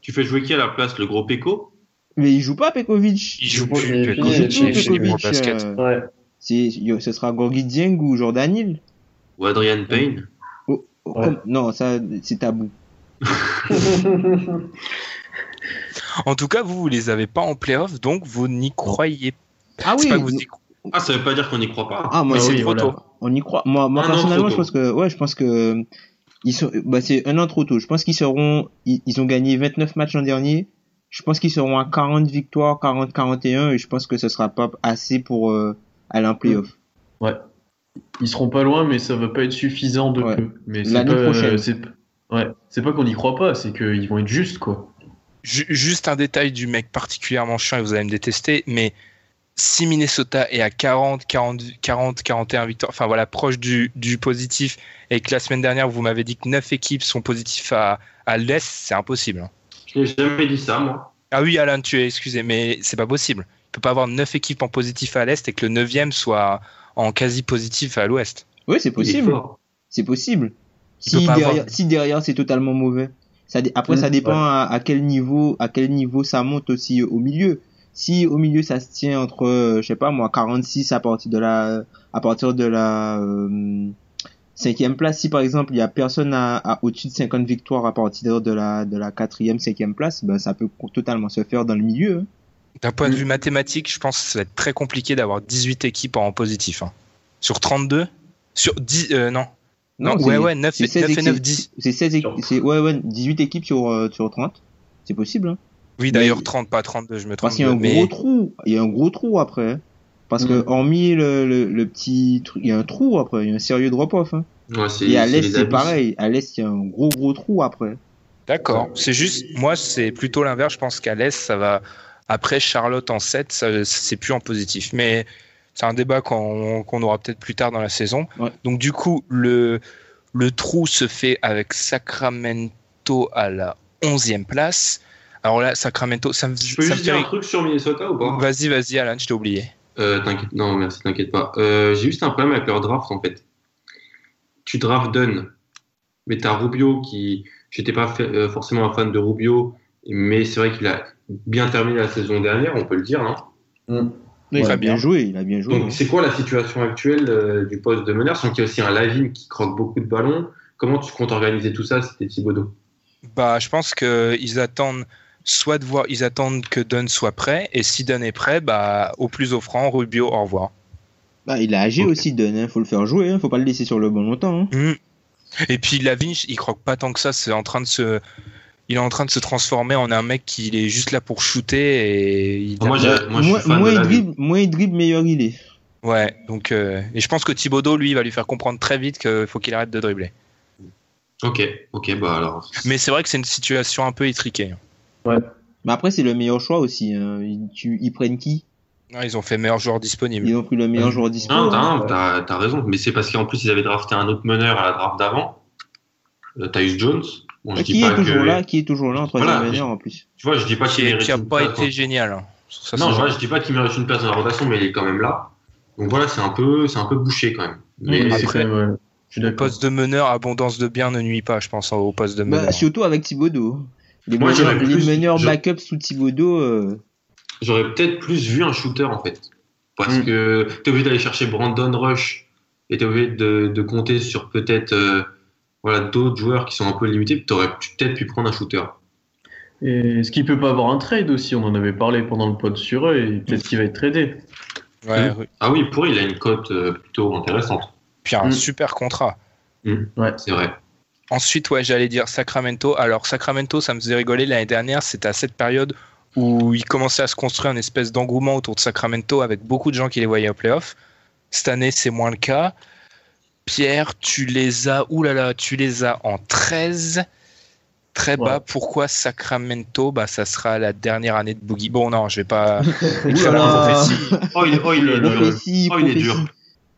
Tu fais jouer qui à la place Le gros Peko? Mais il joue pas Pekovic. il joue plus. Pekovic, Il joue basket. euh, Ouais. ce sera Gorgui Dieng ou Jordan Hill. ou Adrian Payne Oh, Ouais. comme- Non, ça, c'est tabou. En tout cas, vous, vous les avez pas en playoff, donc vous n'y croyez pas. Ah oui. pas que vous y cro- Ah, ça veut pas dire qu'on n'y croit pas. Ah, moi, Mais Ah c'est oui, voilà. on y croit. Moi, an personnellement, trop je tôt. pense que, ouais, je pense que ils sont, bah, c'est un an trop tôt. Je pense qu'ils seront, ils, ils ont gagné 29 matchs l'an dernier. Je pense qu'ils seront à 40 victoires, 40, 41, et je pense que ce sera pas assez pour euh, aller en playoff. Ils seront pas loin, mais ça va pas être suffisant de Ouais. peu. Mais c'est L'année pas, prochaine. c'est ouais, c'est pas qu'on y croit pas, c'est qu'ils vont être justes quoi. Ju- Juste un détail du mec particulièrement chiant et vous allez me détester, mais si Minnesota est à 40, 40, 40 41 victoires, enfin voilà, proche du, du positif, et que la semaine dernière vous m'avez dit que 9 équipes sont positives à, à l'Est, c'est impossible. hein. Je n'ai jamais dit ça, moi. Ah oui, Alan, tu es excusé, mais c'est pas possible. Il peut pas avoir 9 équipes en positif à l'Est et que le 9 soit en quasi positif à l'Ouest. Oui, c'est possible. C'est possible. Si derrière, avoir- si derrière c'est totalement mauvais. Ça, après, Mm, ça dépend ouais. à, à quel niveau, à quel niveau ça monte aussi au milieu. Si au milieu ça se tient entre, euh, je sais pas moi, 46 à partir de la, à partir de la euh, cinquième place. Si par exemple il y a personne à, à au-dessus de 50 victoires à partir de la, de la quatrième, cinquième place, ben ça peut totalement se faire dans le milieu. hein. D'un point de Mm. vue mathématique, je pense que ça va être très compliqué d'avoir 18 équipes en positif. hein. Sur 32 Sur 10 euh, Non. Non, c'est- ouais, ouais, 9 c'est et, 16 9 et 9, équipes. 10. C'est 16 équipes, c'est, ouais, ouais, 18 équipes sur, euh, sur 30. C'est possible, hein. Oui, d'ailleurs, Mais- 30, pas 32, je me trompe. Parce qu'il y a un mais- gros trou. Il y a un gros trou après. Parce que Mm. hormis le, le, le petit truc, il y a un trou après. Il y a un sérieux drop-off. Hein. Ouais, Et à l'est, les c'est pareil. À l'est, il y a un gros gros trou après. D'accord. C'est juste, moi, c'est plutôt l'inverse. Je pense qu'à l'Est, ça va. Après Charlotte en 7, ça, c'est plus en positif. Mais c'est un débat qu'on qu'on aura peut-être plus tard dans la saison. Ouais. Donc, du coup, le, le trou se fait avec Sacramento à la 11e place. Alors là, Sacramento, ça me, Je peux ça me juste dire fait. un truc sur Minnesota ou pas? Vas-y, vas-y, Alan, je t'ai oublié. Euh, t'inquiète, non, merci, t'inquiète pas. Euh, j'ai juste un problème avec leur draft, en fait. Tu drafts Dunn, mais t'as Rubio qui. J'étais pas fait- euh, forcément un fan de Rubio, mais c'est vrai qu'il a bien terminé la saison dernière, on peut le dire, non Il Très a bien joué. Il a bien joué. hein. Donc, c'est quoi la situation actuelle euh, du poste de meneur? Sans qu'il y a aussi un Lavine qui croque beaucoup de ballons. Comment tu comptes organiser tout ça C'était Thibodeau? Bah, je pense qu'ils attendent soit de voir, ils attendent que Dunn soit prêt, et si Dunn est prêt, bah, au plus offrant, Rubio, au revoir. Bah, il a agi aussi, Dunn. Hein. Faut le faire jouer. Hein. Faut pas le laisser sur le bon longtemps. Hein. Mm. Et puis Lavigne, il croque pas tant que ça. C'est en train de se, il est en train de se transformer en un mec qui il est juste là pour shooter et il moi, j'ai- moi, je moins, suis fan moins de il dribble, moins il dribble, meilleur il est. ouais. Donc euh, et je pense que Thibodeau lui va lui faire comprendre très vite qu'il faut qu'il arrête de dribbler. Ok, ok, bah alors. Mais c'est vrai que c'est une situation un peu étriquée. Mais après, c'est le meilleur choix aussi. Hein. Ils, tu- ils prennent qui? Ah, Ils ont fait meilleur joueur disponible. Ils ont pris le meilleur Ouais. joueur dispo. Non, hein. t'as, raison, mais c'est parce qu'en plus ils avaient drafté un autre meneur à la draft d'avant, euh, Tyus Jones. Bon, je qui, est toujours là, qui est toujours là en troisième meneur en plus. Tu vois, je dis pas qu'il mérite. Qui a pas été génial. Hein. non, je, dis pas qu'il mérite une place dans la rotation, mais il est quand même là. Donc voilà, c'est un peu, c'est un peu bouché quand même. Mais après, ouais. le poste de meneur, abondance de bien ne nuit pas, je pense, au poste de bah, meneur. Bah, surtout avec Thibaudot. Les, meneurs, les meneurs backup sous Thibaudot. Euh... J'aurais peut-être plus vu un shooter en fait. Parce mm. que tu es obligé d'aller chercher Brandon Rush et tu es obligé de, de, compter sur peut-être euh, voilà, d'autres joueurs qui sont un peu limités. Tu aurais peut-être pu prendre un shooter. Et ce qui peut pas avoir un trade aussi On en avait parlé pendant le pod sur eux et peut-être qu'il va être tradé. Ouais, Ah oui, pour il a une cote euh, plutôt intéressante. Puis un mm. super contrat. Mm. Ouais, c'est vrai. Ensuite, ouais, j'allais dire Sacramento. Alors, Sacramento, ça me faisait rigoler l'année dernière. C'était à cette période où il commençait à se construire une espèce d'engouement autour de Sacramento avec beaucoup de gens qui les voyaient au playoff. Cette année, c'est moins le cas. Pierre, tu les as, oulala, tu les as en 13, très bas. Pourquoi Sacramento? Bah, ça sera la dernière année de Boogie. Bon, non, je vais pas Oh, il, oh, il, est, oh, il est dur.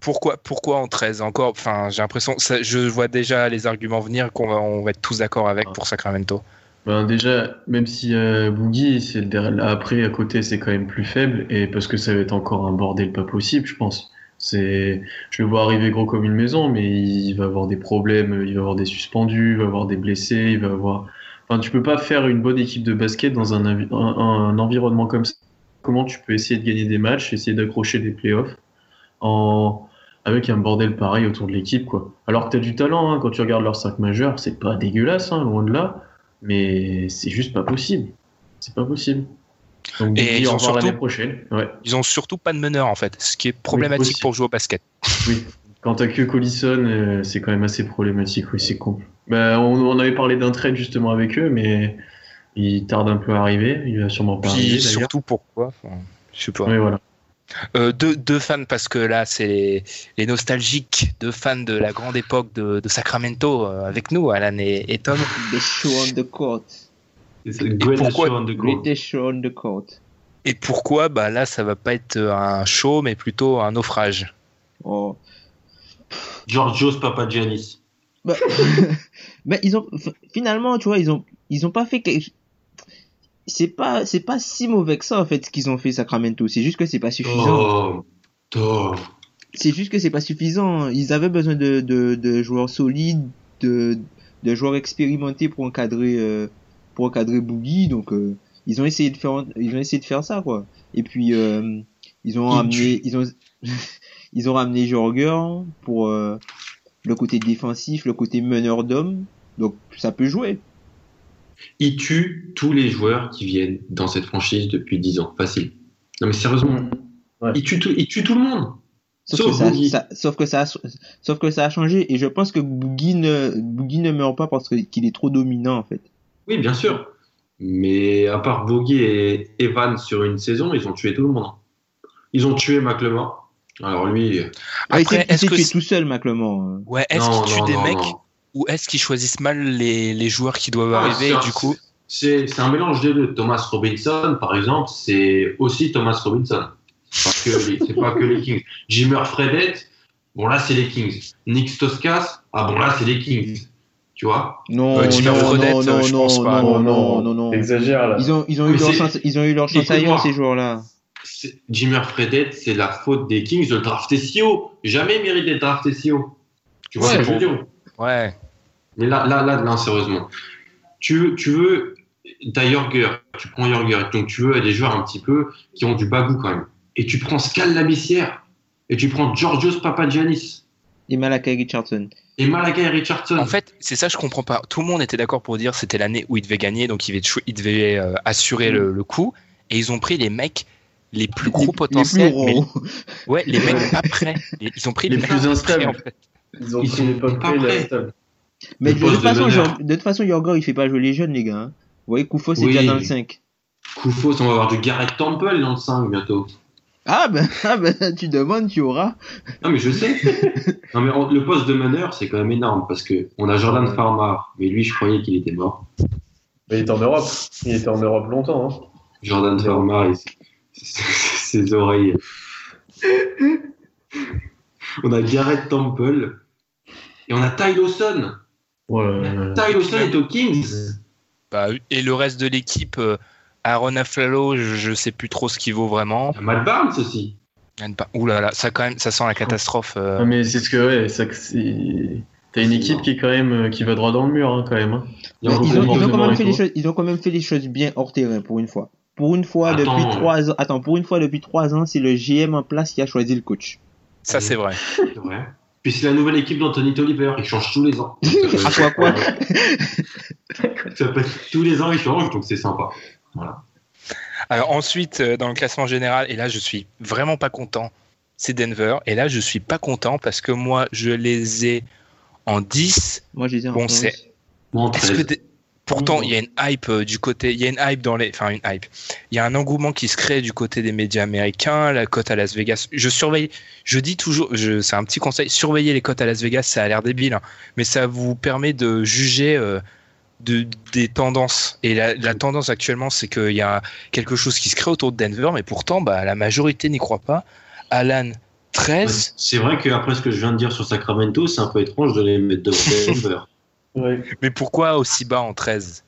Pourquoi, pourquoi en 13 encore Enfin, j'ai l'impression, je vois déjà les arguments venir qu'on va, être tous d'accord avec pour Sacramento. Ben déjà, même si euh, Boogie, après à côté, c'est quand même plus faible, et parce que ça va être encore un bordel pas possible, je pense. C'est, je le vois arriver gros comme une maison, mais il va avoir des problèmes, il va avoir des suspendus, il va avoir des blessés, il va avoir. Enfin, tu peux pas faire une bonne équipe de basket dans un, un, environnement comme ça. Comment tu peux essayer de gagner des matchs, essayer d'accrocher des playoffs en avec un bordel pareil autour de l'équipe, quoi. Alors que tu as du talent, hein, quand tu regardes leurs 5 majeurs, c'est pas dégueulasse, hein, loin de là mais c'est juste pas possible. C'est pas possible. Donc, et ils ont, surtout, prochaine. Ouais. ils ont surtout pas de meneur en fait, ce qui est problématique pour jouer au basket. Oui, quand t'as que Collison, euh, c'est quand même assez problématique. Oui, c'est con. Bah, on, avait parlé d'un trade justement avec eux, mais il tarde un peu à arriver. Il va sûrement pas Puis Surtout pourquoi Je sais pas. Oui, voilà. Euh, deux, fans parce que là c'est les, nostalgiques, deux fans de la grande époque de, Sacramento euh, avec nous, Alan et, Tom. The show on the court. pourquoi, show on the show on the court. Et pourquoi? Bah là ça va pas être un show mais plutôt un naufrage. Oh. Georgios Papagiannis. Bah, bah, ils ont finalement tu vois ils ont ils ont pas fait quelque c'est pas c'est pas si mauvais que ça en fait ce qu'ils ont fait Sacramento. C'est juste que c'est pas suffisant. Oh, c'est juste que c'est pas suffisant. Ils avaient besoin de, de, de joueurs solides de, de joueurs expérimentés pour encadrer euh, pour encadrer Boogie. Donc euh, ils ont essayé de faire ils ont essayé de faire ça quoi. Et puis euh, ils ont ramené ils ont ils ont ramené Jorger pour le côté défensif le côté meneur d'homme. Donc ça peut jouer il tue tous les joueurs qui viennent dans cette franchise depuis 10 ans. Facile. Non, mais sérieusement, il, tue tout, il tue tout le monde. Sauf, que ça, sauf, que ça, a, sauf que ça a changé. Et je pense que Boogie ne, Boogie ne meurt pas parce qu'il est trop dominant, en fait. Oui, bien sûr. Mais à part Boogie et Evan sur une saison, ils ont tué tout le monde. Ils ont tué McLemore. Alors lui. Après, est-ce que tout seul, McLemore Ouais, est-ce qu'il tue des mecs ou est-ce qu'ils choisissent mal les, les, joueurs qui doivent ah, arriver du coup C'est un mélange des deux. Thomas Robinson, par exemple, c'est aussi Thomas Robinson. Parce que c'est pas que les Kings. Jimmer Fredette, bon là c'est les Kings. Nick Stoskas, ah bon là c'est les Kings. Tu vois? Non, euh, Jimmer Fredette, non, je pense non, pas. Non, non, non, non. Exagère là. Ils ont, ils ont, eu, leur chance, ils ont eu leur chance ailleurs ces joueurs-là. Jimmer Fredette, c'est la faute des Kings de le drafter si haut. Jamais mérité d'être drafté si haut. Tu vois ce que je veux dire? Ouais. Mais là, là, là, là sérieusement, tu, tu veux, t'as Jorger, tu prends Jorger, donc tu veux des joueurs un petit peu qui ont du bagou quand même. Et tu prends Scal Labissière, et tu prends Georgios Papagiannis. Et Malakai Richardson. Et Malakai Richardson. En fait, c'est ça, je comprends pas. Tout le monde était d'accord pour dire c'était l'année où il devait gagner, donc il devait, il devait euh, assurer le, coup. Et ils ont pris les mecs les plus gros potentiels. Les ouais, les mecs pas prêts. Ils ont pris les, plus instables. en fait. Ils ont pris les pas prêts. Mais de toute, façon, de toute façon, Yorgor, il fait pas jouer les jeunes, les gars. Hein. Vous voyez, Koufos, c'est déjà dans le 5. Koufos, on va avoir du Garrett Temple dans le 5 bientôt. Ah ben, ah ben, tu demandes, tu auras. Non mais je sais. non mais le poste de meneur, c'est quand même énorme parce que on a Jordan Farmar, mais lui, je croyais qu'il était mort. Mais il était en Europe. Il était en Europe longtemps. Hein. Jordan Farmar, ses oreilles. on a Garrett Temple et on a Ty Lawson. Ouais. Ty Lawson est aux Kings. Bah, et le reste de l'équipe, euh, Aaron Aflalo, je, ne sais plus trop ce qu'il vaut vraiment. Matt Barnes aussi. Ouh là là, ça quand même, ça sent la catastrophe. Euh. mais c'est ce que ouais, ça, T'as une équipe qui est quand même euh, qui va droit dans le mur hein, quand même. Hein. Ils, ont, quand même fait les choses, ils ont quand même fait les choses bien hors terrain pour une fois. Pour une fois depuis trois ans, attends, pour une fois depuis trois ans, c'est le GM en place qui a choisi le coach. Ça c'est vrai. C'est vrai. Puis c'est la nouvelle équipe d'Anthony Toliver, il change tous les ans. à quoi quoi Ça peut être tous les ans il change, donc c'est sympa. Voilà. Alors ensuite, euh, dans le classement général, et là je suis vraiment pas content, c'est Denver. Et là je suis pas content parce que moi je les ai en 10. Moi je les ai en bon, 11. Pourtant, il y a une hype euh, du côté, il y a une hype dans les, enfin une hype. Il y a un engouement qui se crée du côté des médias américains, la cote à Las Vegas. Je surveille, je dis toujours, c'est un petit conseil, surveillez les cotes à Las Vegas, ça a l'air débile, hein. mais ça vous permet de juger euh, de, des tendances. Et la, tendance actuellement, c'est qu'il y a quelque chose qui se crée autour de Denver, mais pourtant, bah, la majorité n'y croit pas. Alan, 13. C'est vrai qu'après ce que je viens de dire sur Sacramento, c'est un peu étrange de les mettre devant Denver. Mais pourquoi aussi bas en 13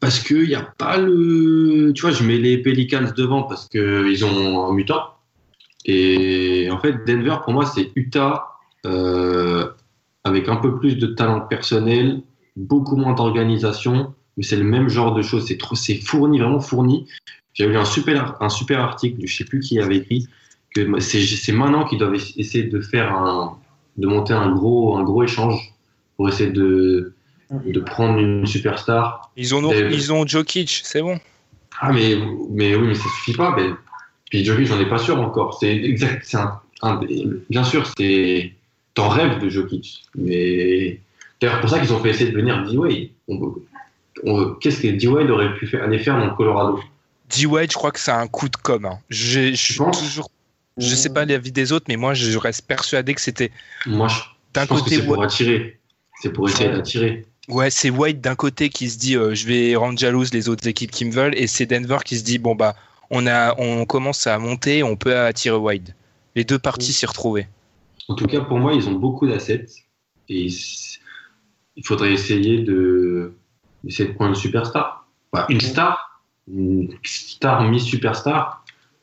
Parce qu'il n'y a pas le. Tu vois, je mets les Pelicans devant parce qu'ils ont un mutant. Et en fait, Denver, pour moi, c'est Utah euh, avec un peu plus de talent personnel, beaucoup moins d'organisation, mais c'est le même genre de choses. C'est trop, c'est fourni, vraiment fourni. J'ai lu un super, un super article, je ne sais plus qui avait écrit, que c'est maintenant qu'ils doivent essayer de faire un, de monter un gros, un gros échange pour essayer de, de prendre une superstar. Ils ont, ils ont Jokic, c'est bon. Ah, mais, mais oui, mais ça suffit pas. Mais, puis Jokic, j'en ai pas sûr encore. C'est exact, c'est un, bien sûr, c'est, t'en rêves de Jokic. Mais, d'ailleurs, pour ça qu'ils ont fait essayer de venir D-Way. Qu'est-ce que D-Wade aurait pu faire, aller faire dans le Colorado? D-Wade, je crois que c'est un coup de com'. Hein. Je suis toujours je sais pas l'avis des autres, mais moi, je reste persuadé que c'était. Moi, d'un côté, c'est pour attirer. C'est pour essayer d'attirer. Ouais, c'est White d'un côté qui se dit euh, je vais rendre jalouse les autres équipes qui me veulent, et c'est Denver qui se dit bon bah on a on commence à monter, on peut attirer White. Les deux parties s'y retrouver. En tout cas, pour moi, ils ont beaucoup d'assets et il faudrait essayer de essayer de prendre une superstar, une star, une star mi-superstar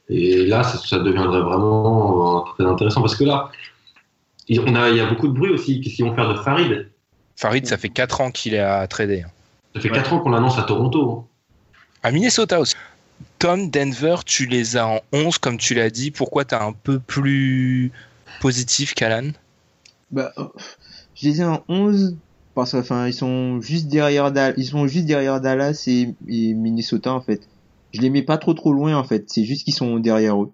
et là, ça, deviendrait vraiment euh, très intéressant parce que là, on a, il y a beaucoup de bruit aussi. Qu'est-ce qu'ils vont faire de Farid? Farid, ça fait 4 ans qu'il est à trader. Ça fait 4 ans qu'on l'annonce à Toronto. Hein. À Minnesota aussi. Tom, Denver, tu les as en 11, comme tu l'as dit. Pourquoi tu es un peu plus positif qu'Alan? Bah, Je les ai en 11 parce qu'ils sont juste derrière, ils sont juste derrière Dallas et Minnesota en fait je les mets pas trop trop loin en fait. C'est juste qu'ils sont derrière eux.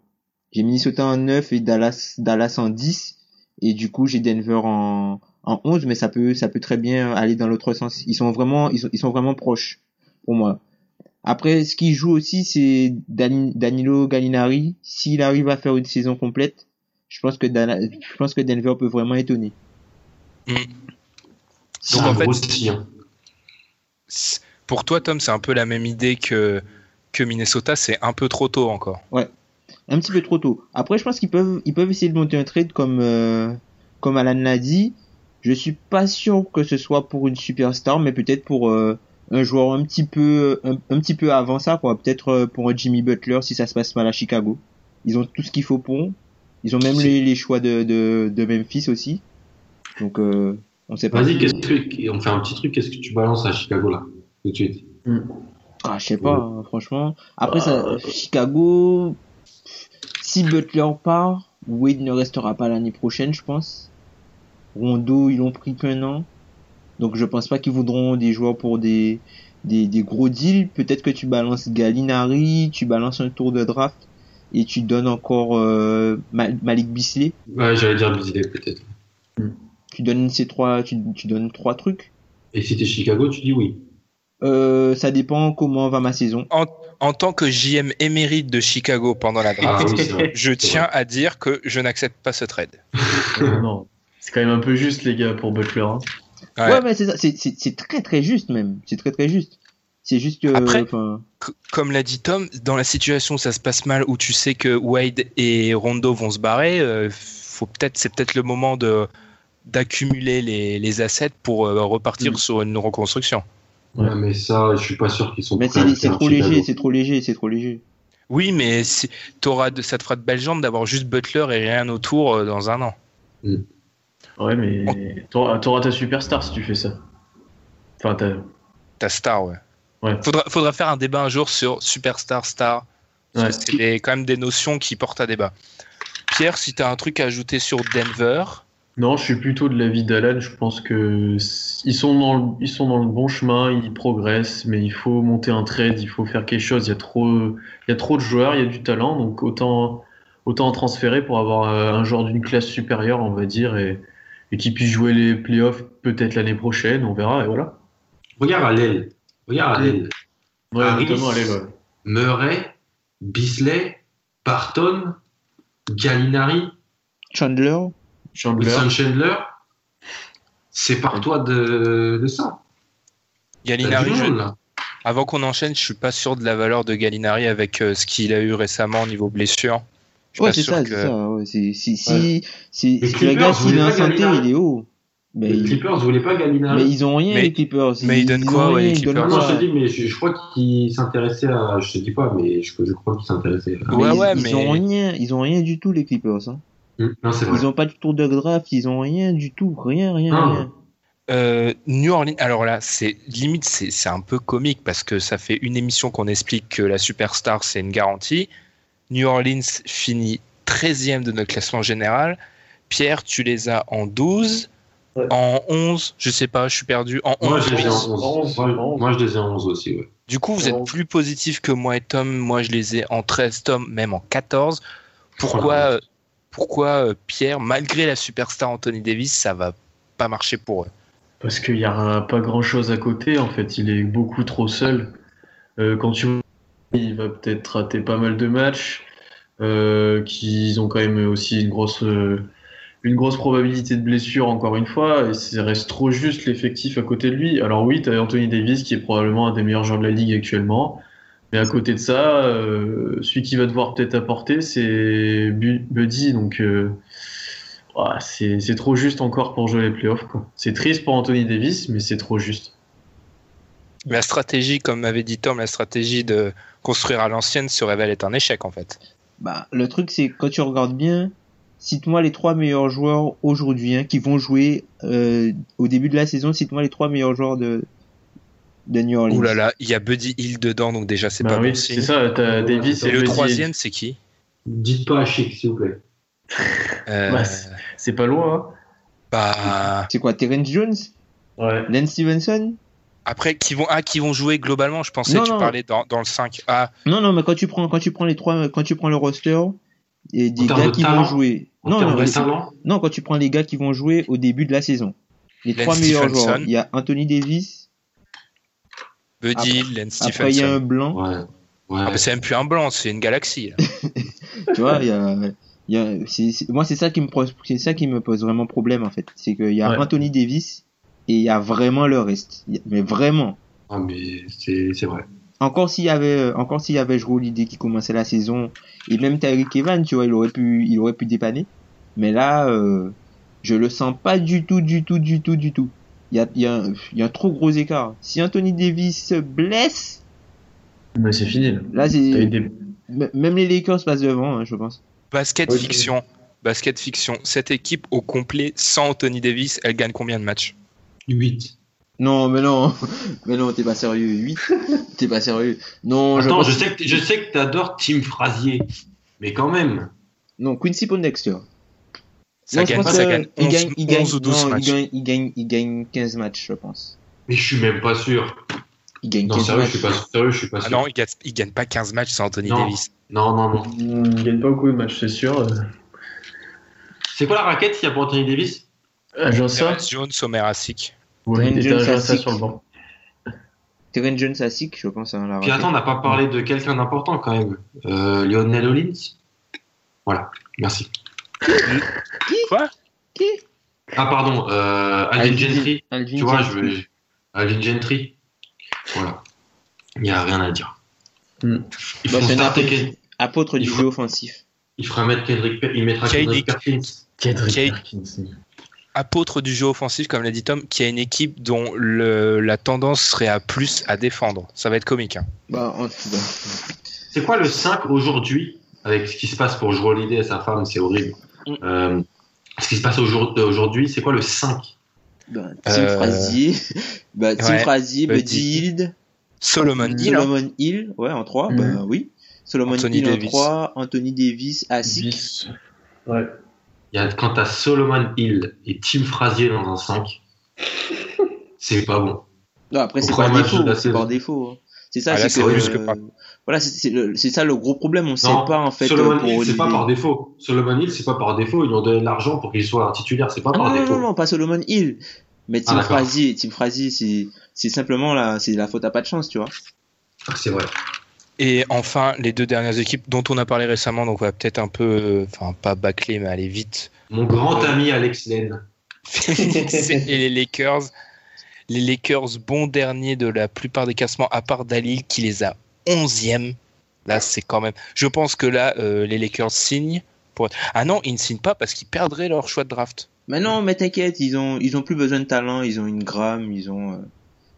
J'ai Minnesota en 9 et Dallas Dallas en 10 et du coup j'ai Denver en en 11 mais ça peut ça peut très bien aller dans l'autre sens. Ils sont vraiment ils sont, ils sont vraiment proches pour moi. Après ce qui joue aussi c'est Danilo Gallinari s'il arrive à faire une saison complète, je pense que je pense que Denver peut vraiment étonner. Mm. Donc en fait pour toi Tom, c'est un peu la même idée que que Minnesota, c'est un peu trop tôt encore. Ouais, un petit peu trop tôt. Après, je pense qu'ils peuvent, ils peuvent essayer de monter un trade comme, euh, comme Alan l'a dit. Je suis pas sûr que ce soit pour une superstar, mais peut-être pour euh, un joueur un petit peu, un, petit peu avant ça, quoi. Peut-être euh, pour un Jimmy Butler si ça se passe mal à Chicago. Ils ont tout ce qu'il faut pour. Ils ont même les, les, choix de, de, de, Memphis aussi. Donc, euh, on sait pas. Vas-y, qu'est-ce que, on fait un petit truc. Qu'est-ce que tu balances à Chicago là, tout de suite? Hmm. Ah, je sais pas, hein, franchement. Après, ça, bah, Chicago, si Butler part, Wade ne restera pas l'année prochaine, je pense. Rondo, ils l'ont pris qu'un an. Donc, je pense pas qu'ils voudront des joueurs pour des, des, des gros deals. Peut-être que tu balances Gallinari, tu balances un tour de draft et tu donnes encore euh, Malik Bisley. Ouais, j'allais dire Bisley peut-être. Tu donnes ces trois, tu, tu donnes trois trucs. Et si t'es Chicago, tu dis oui. Euh, ça dépend comment va ma saison. En, tant que JM émérite de Chicago pendant la draft, ah je tiens à dire que je n'accepte pas ce trade. non, c'est quand même un peu juste les gars pour Butler. Hein. Ouais. mais c'est très très juste même. C'est très très juste. C'est juste que. Après, comme l'a dit Tom, dans la situation où ça se passe mal, où tu sais que Wade et Rondo vont se barrer, euh, faut peut-être, c'est peut-être le moment de d'accumuler les, les assets pour euh, repartir Mm. sur une reconstruction. Ouais, mais ça, je suis pas sûr qu'ils sont Mais c'est c'est trop léger, c'est trop léger, c'est trop léger. Oui, mais c'est- t'auras de, ça te fera de belles jambes d'avoir juste Butler et rien autour euh, dans un an. Ouais, mais t'auras t'auras ta superstar si tu fais ça. Enfin, t'as- Ta star, ouais. Ouais. Faudra, faudra faire un débat un jour sur superstar, star. Parce Ouais. que c'est des- quand même des notions qui portent à débat. Pierre, si t'as un truc à ajouter sur Denver, Non, je suis plutôt de l'avis d'Alan. Je pense que ils sont dans le, ils sont dans le bon chemin, ils progressent, mais il faut monter un trade, il faut faire quelque chose. Il y a trop, il y a trop de joueurs, il y a du talent, donc autant, autant en transférer pour avoir euh, un joueur d'une classe supérieure, on va dire, et, et qui puisse jouer les playoffs peut-être l'année prochaine, on verra, et voilà. Regarde à l'aile. Regarde à l'aile. Ouais, Harris. Murray, Bisley, Barton, Gallinari, Chandler, Chandler. Wilson Chandler. C'est par toi de, de ça. Gallinari, je- là. avant qu'on enchaîne, je suis pas sûr de la valeur de Gallinari avec euh, ce qu'il a eu récemment au niveau blessure. Je suis ouais, pas c'est sûr ça, que- c'est ça. Ouais. Si, si, si, Ouais. si, Les si le gars, Clippers s'il est pas santé, il est haut. Mais, Les ils- Clippers voulaient pas Gallinari. mais ils ont rien, Mais- les Clippers. mais ils donnent quoi, ouais, rien, les ils donnent Clippers Non, je te dis, mais je, je crois qu'ils s'intéressaient à. Je te dis pas, mais je, je crois qu'ils s'intéressaient à. Ouais, Mais ils- ouais, ils, mais- ont rien, ils ont rien du tout, les Clippers. Hein. Hum, Non, c'est vrai. Ils ont pas de tour de draft, ils ont rien du tout, rien, rien, Ah. rien. Euh, New Orleans, alors là, c'est limite, c'est un peu comique parce que ça fait une émission qu'on explique que la superstar, c'est une garantie. New Orleans finit 13e de notre classement général. Pierre, tu les as en 12, Ouais. en 11, je sais pas, je suis perdu, en 11. Moi, je les ai en onze. 11. Onze, Moi, moi, je les ai en 11 aussi, ouais. Du coup, vous êtes plus positif que moi et Tom. Moi, je les ai en 13, Tom, même en 14. Pourquoi, euh, pourquoi euh, Pierre, malgré la superstar Anthony Davis, ça va pas marcher pour eux Parce qu'il n'y a pas grand chose à côté, en fait, il est beaucoup trop seul. Euh, quand tu vois, il va peut-être rater pas mal de matchs, euh, qu'ils ont quand même aussi une grosse, euh, une grosse probabilité de blessure, encore une fois, et ça reste trop juste l'effectif à côté de lui. Alors oui, tu as Anthony Davis qui est probablement un des meilleurs joueurs de la ligue actuellement, mais à côté de ça, euh, celui qui va devoir peut-être apporter, c'est Bu- Buddy, donc. euh, c'est c'est trop juste encore pour jouer les playoffs. quoi. C'est triste pour Anthony Davis, mais c'est trop juste. La stratégie, comme m'avait dit Tom, la stratégie de construire à l'ancienne se révèle être un échec en fait. Bah, le truc, c'est que quand tu regardes bien, cite-moi les trois meilleurs joueurs aujourd'hui hein, qui vont jouer euh, au début de la saison. Cite-moi les trois meilleurs joueurs de, de New Orleans. Ouh là là, il y a Buddy Hill dedans, donc déjà c'est Bah pas oui, bon c'est ça, t'as Davis Et le Buddy. troisième, c'est qui? Dites pas à Chic, s'il vous plaît. Euh, Bah, c'est- pas loin, bah, C'est quoi, Terrence Jones? Hein. Ouais. Lance Stevenson? Après, qui vont, ah, qui vont jouer globalement, je pensais Non, que tu non. parlais dans, dans le 5. Ah, Non, non, mais quand tu prends, quand tu prends les trois, quand tu prends le roster et des gars de qui talent vont jouer. Non, non, les- non, quand tu prends les gars qui vont jouer au début de la saison. Les trois meilleurs joueurs. Il y a Anthony Davis. Buddy il y a un blanc. ouais. Ouais. Ah, bah, c'est même plus un blanc, c'est une galaxie. tu vois, il y a, y moi, c'est ça qui me pose, c'est ça qui me pose vraiment problème, en fait. C'est qu'il y a Ouais. Anthony Davis et il y a vraiment le reste. Mais vraiment. Ah, mais c'est c'est vrai. Encore s'il y avait, euh, encore s'il y avait Jrue l'idée qui commençait la saison, et même Tyreek Evans, tu vois, il aurait pu, il aurait pu dépanner. Mais là, euh, je le sens pas du tout, du tout, du tout, du tout. Il y a, y a, un- y a un trop gros écart. Si Anthony Davis se blesse, Mais c'est fini. Là. c'est, des... même les Lakers passent devant, hein, je pense. Basket Oui, fiction. Basket fiction. Cette équipe au complet, sans Anthony Davis, elle gagne combien de matchs? 8. Non, mais non, mais non, t'es pas sérieux. 8 T'es pas sérieux. Non, Attends, pense- je sais que, je sais que t'adores Tim Frazier. Mais quand même. Non, Quincy Pondexter. Ça Non, je gagne, pense ça gagne il 11, gagne, il gagne, 11 ou 12 non, matchs. Il gagne, il gagne, il gagne 15 matchs, je pense. Mais je suis même pas sûr. Il gagne Non, 15 sérieux, je matchs. suis pas, sérieux, je suis pas Ah sûr. non, il gagne, il gagne pas 15 matchs sans Anthony Non. Davis. Non, non, non. Il gagne pas beaucoup de matchs, c'est sûr. Euh, C'est quoi la raquette s'il y a pour Anthony Davis? Agent ça Terrence Jones, Omer Asik. Ouais, il Terrence était Jones à ça six. sur le banc. Terrence Jones à SIC, je pense. Hein, la Puis attends, on n'a pas parlé de quelqu'un d'important quand même. Euh, Lionel Hollins? Voilà, merci. Quoi Qui Ah, pardon, euh, Alvin Gentry. Alvin Tu vois, je Gentry. veux. Alvin Gentry. Voilà. Il n'y a rien à dire. Hmm. Ils Bah, starter Apôtre du Il faut- jeu offensif. Il fera mettre Kendrick il mettra Kendrick. Perkins. Kendrick Perkins. apôtre du jeu offensif, comme l'a dit Tom, qui a une équipe dont le, la tendance serait à plus à défendre. Ça va être comique. Hein. Bah, C'est quoi le 5 aujourd'hui avec ce qui se passe pour Joe Holiday et sa femme, c'est horrible. Mm. Euh, ce qui se passe aujourd- aujourd'hui, c'est quoi le 5 bah, Tim Euh, Frazier, bah, Tim ouais, Frazier, Buddy. Hield, Solomon Hill, hein. Solomon Hill, ouais, en 3, Mhm. bah oui. Solomon Anthony Hill en Davis. 3, Anthony Davis, Asik. Ouais. Il y a, Quand t'as Solomon Hill et Tim Frazier dans un 5, c'est pas bon. Non, après, c'est par défaut, c'est par défaut. hein. C'est ça, Ah, c'est que, plus que euh, pas. Voilà, c'est- ça le gros problème, on sait Non, pas en fait Solomon euh, pour Hill, c'est pas par défaut. Solomon Hill, c'est pas par défaut. Ils lui ont donné de l'argent pour qu'il soit un titulaire. C'est pas Ah, par non, non, défaut. non, non, pas Solomon Hill. Mais Tim Ah. Frazier, Tim Frazier, c'est, c'est simplement la, c'est la faute à pas de chance, tu vois. C'est vrai. Et enfin, les deux dernières équipes dont on a parlé récemment, donc on va peut-être un peu, euh, enfin pas bâcler, mais aller vite. Mon grand ami Alex Len. Et les Lakers. Les Lakers, bon dernier de la plupart des classements, à part Dalil qui les a 11e. Là, c'est quand même. Je pense que là, euh, les Lakers signent. Pour... Ah non, ils ne signent pas parce qu'ils perdraient leur choix de draft. Mais non, mais t'inquiète, ils ont, ils ont plus besoin de talent, ils ont une gramme, ils ont, euh,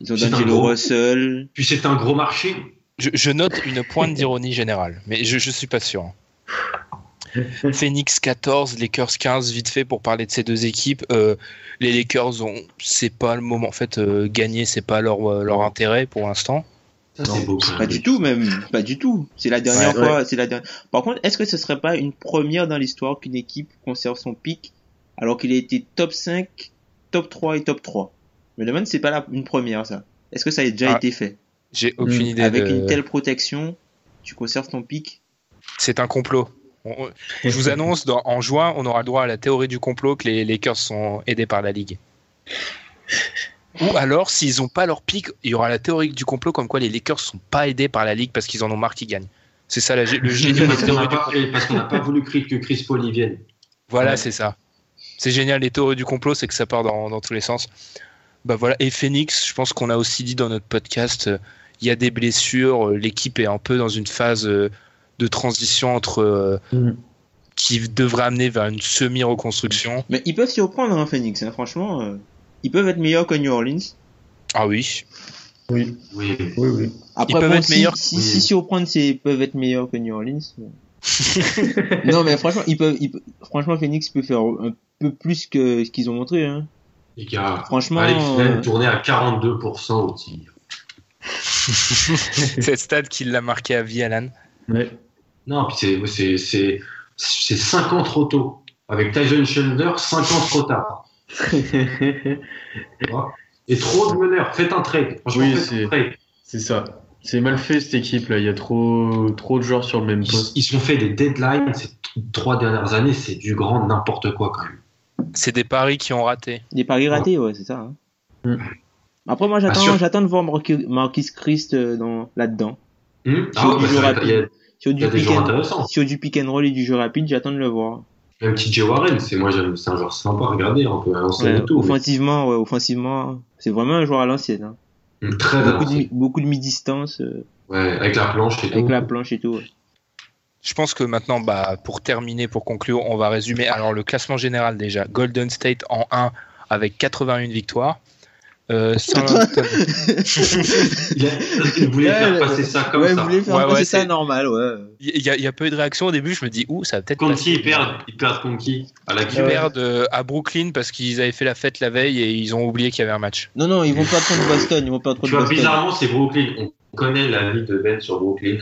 ils ont D'Angelo gros- Russell. Puis c'est un gros marché. Je, je note une pointe d'ironie générale, mais je, je suis pas sûr. hein. Phoenix 14, Lakers 15, vite fait pour parler de ces deux équipes. Euh, les Lakers ont, c'est pas le moment. En fait, euh, gagner, c'est pas leur, euh, leur intérêt pour l'instant. Ça, c'est beau. quand Pas du tout, même, pas du tout. C'est la dernière Ouais, fois, c'est la dernière. Par contre, est-ce que ce serait pas une première dans l'histoire qu'une équipe conserve son pic alors qu'il a été top 5, top 3 et top 3? Je me demande si c'est pas la, une première, ça. Est-ce que ça a déjà Ah, été fait? J'ai aucune Mm. idée. Avec de- une telle protection, tu conserves ton pic? C'est un complot. On- je vous annonce, dans- en juin, on aura le droit à la théorie du complot que les Lakers sont aidés par la Ligue. Ou alors, s'ils n'ont pas leur pic, il y aura la théorie du complot comme quoi les Lakers sont pas aidés par la Ligue parce qu'ils en ont marre qu'ils gagnent. C'est ça la, le génie des Parce qu'on théories n'a du pas, complot. et parce qu'on n'a pas voulu que que Chris Paul y vienne. Voilà, Ouais. c'est ça. C'est génial, les théories du complot, c'est que ça part dans, dans tous les sens. Bah voilà. Et Phoenix, je pense qu'on a aussi dit dans notre podcast, euh, il y a des blessures, euh, l'équipe est un peu dans une phase euh, de transition entre euh, Mhm. qui devrait amener vers une semi-reconstruction. Mais ils peuvent s'y reprendre, hein, Phoenix, hein, franchement. euh, ils peuvent être meilleurs que New Orleans. Ah oui. Oui, Oui. oui, oui. Après, Ils peuvent bon, être si, meilleurs. Si, Oui. si c'est, ils peuvent être meilleurs que New Orleans. non, mais franchement, ils peuvent, ils franchement, Phoenix peut faire un peu plus que ce qu'ils ont montré, hein. Les gars, Franchement, Alex euh, tournait à 42% au tir. C'est Stade qui l'a marqué à vie, Alan. Ouais. Non, puis c'est, c'est, c'est, c'est 5 ans trop tôt. Avec Tyson Chandler, 5 ans trop tard. Et trop de meneurs. Faites un trade. Oui, c'est- ça. C'est mal fait cette équipe là. Il y a trop, trop de joueurs sur le même Ils, poste. ils se sont fait des deadlines ces trois dernières années. C'est du grand n'importe quoi quand même. C'est des paris qui ont raté. des paris ratés, ouais, c'est ça. hein. Mm. Après, moi, j'attends, de voir Marquis, Marquis Christ euh, dans, là-dedans. Sur ah, ouais, bah, sur du pick and roll et du jeu rapide, j'attends de le voir. Même TJ Warren, c'est moi c'est un joueur sympa à regarder. On peut avancer Ouais, et tout. mais- offensivement, ouais, offensivement, c'est vraiment un joueur à l'ancienne. Hein. Très Beaucoup de, beaucoup mi-distance, euh, Ouais, avec la planche et avec tout. la planche et tout. ouais. Je pense que maintenant, bah, pour terminer, pour conclure, on va résumer. Alors, le classement général déjà. Golden State en 1 avec 81 victoires. Euh, Il, a- il voulait Ouais, faire passer ça comme ouais, ça. vous voulez faire Ouais, passer ouais, ça c'est- normal, ouais. Il y, a- il y a pas eu de réaction au début. Je me dis, ouh, ça va peut-être qui ils perdent Ils perdent contre qui À la Ils perdent euh, à Brooklyn parce qu'ils avaient fait la fête la veille et ils ont oublié qu'il y avait un match. Non, non, ils vont perdre contre Boston, ils vont Tu contre vois, Boston. bizarrement, c'est Brooklyn. On connaît la vie de Ben sur Brooklyn.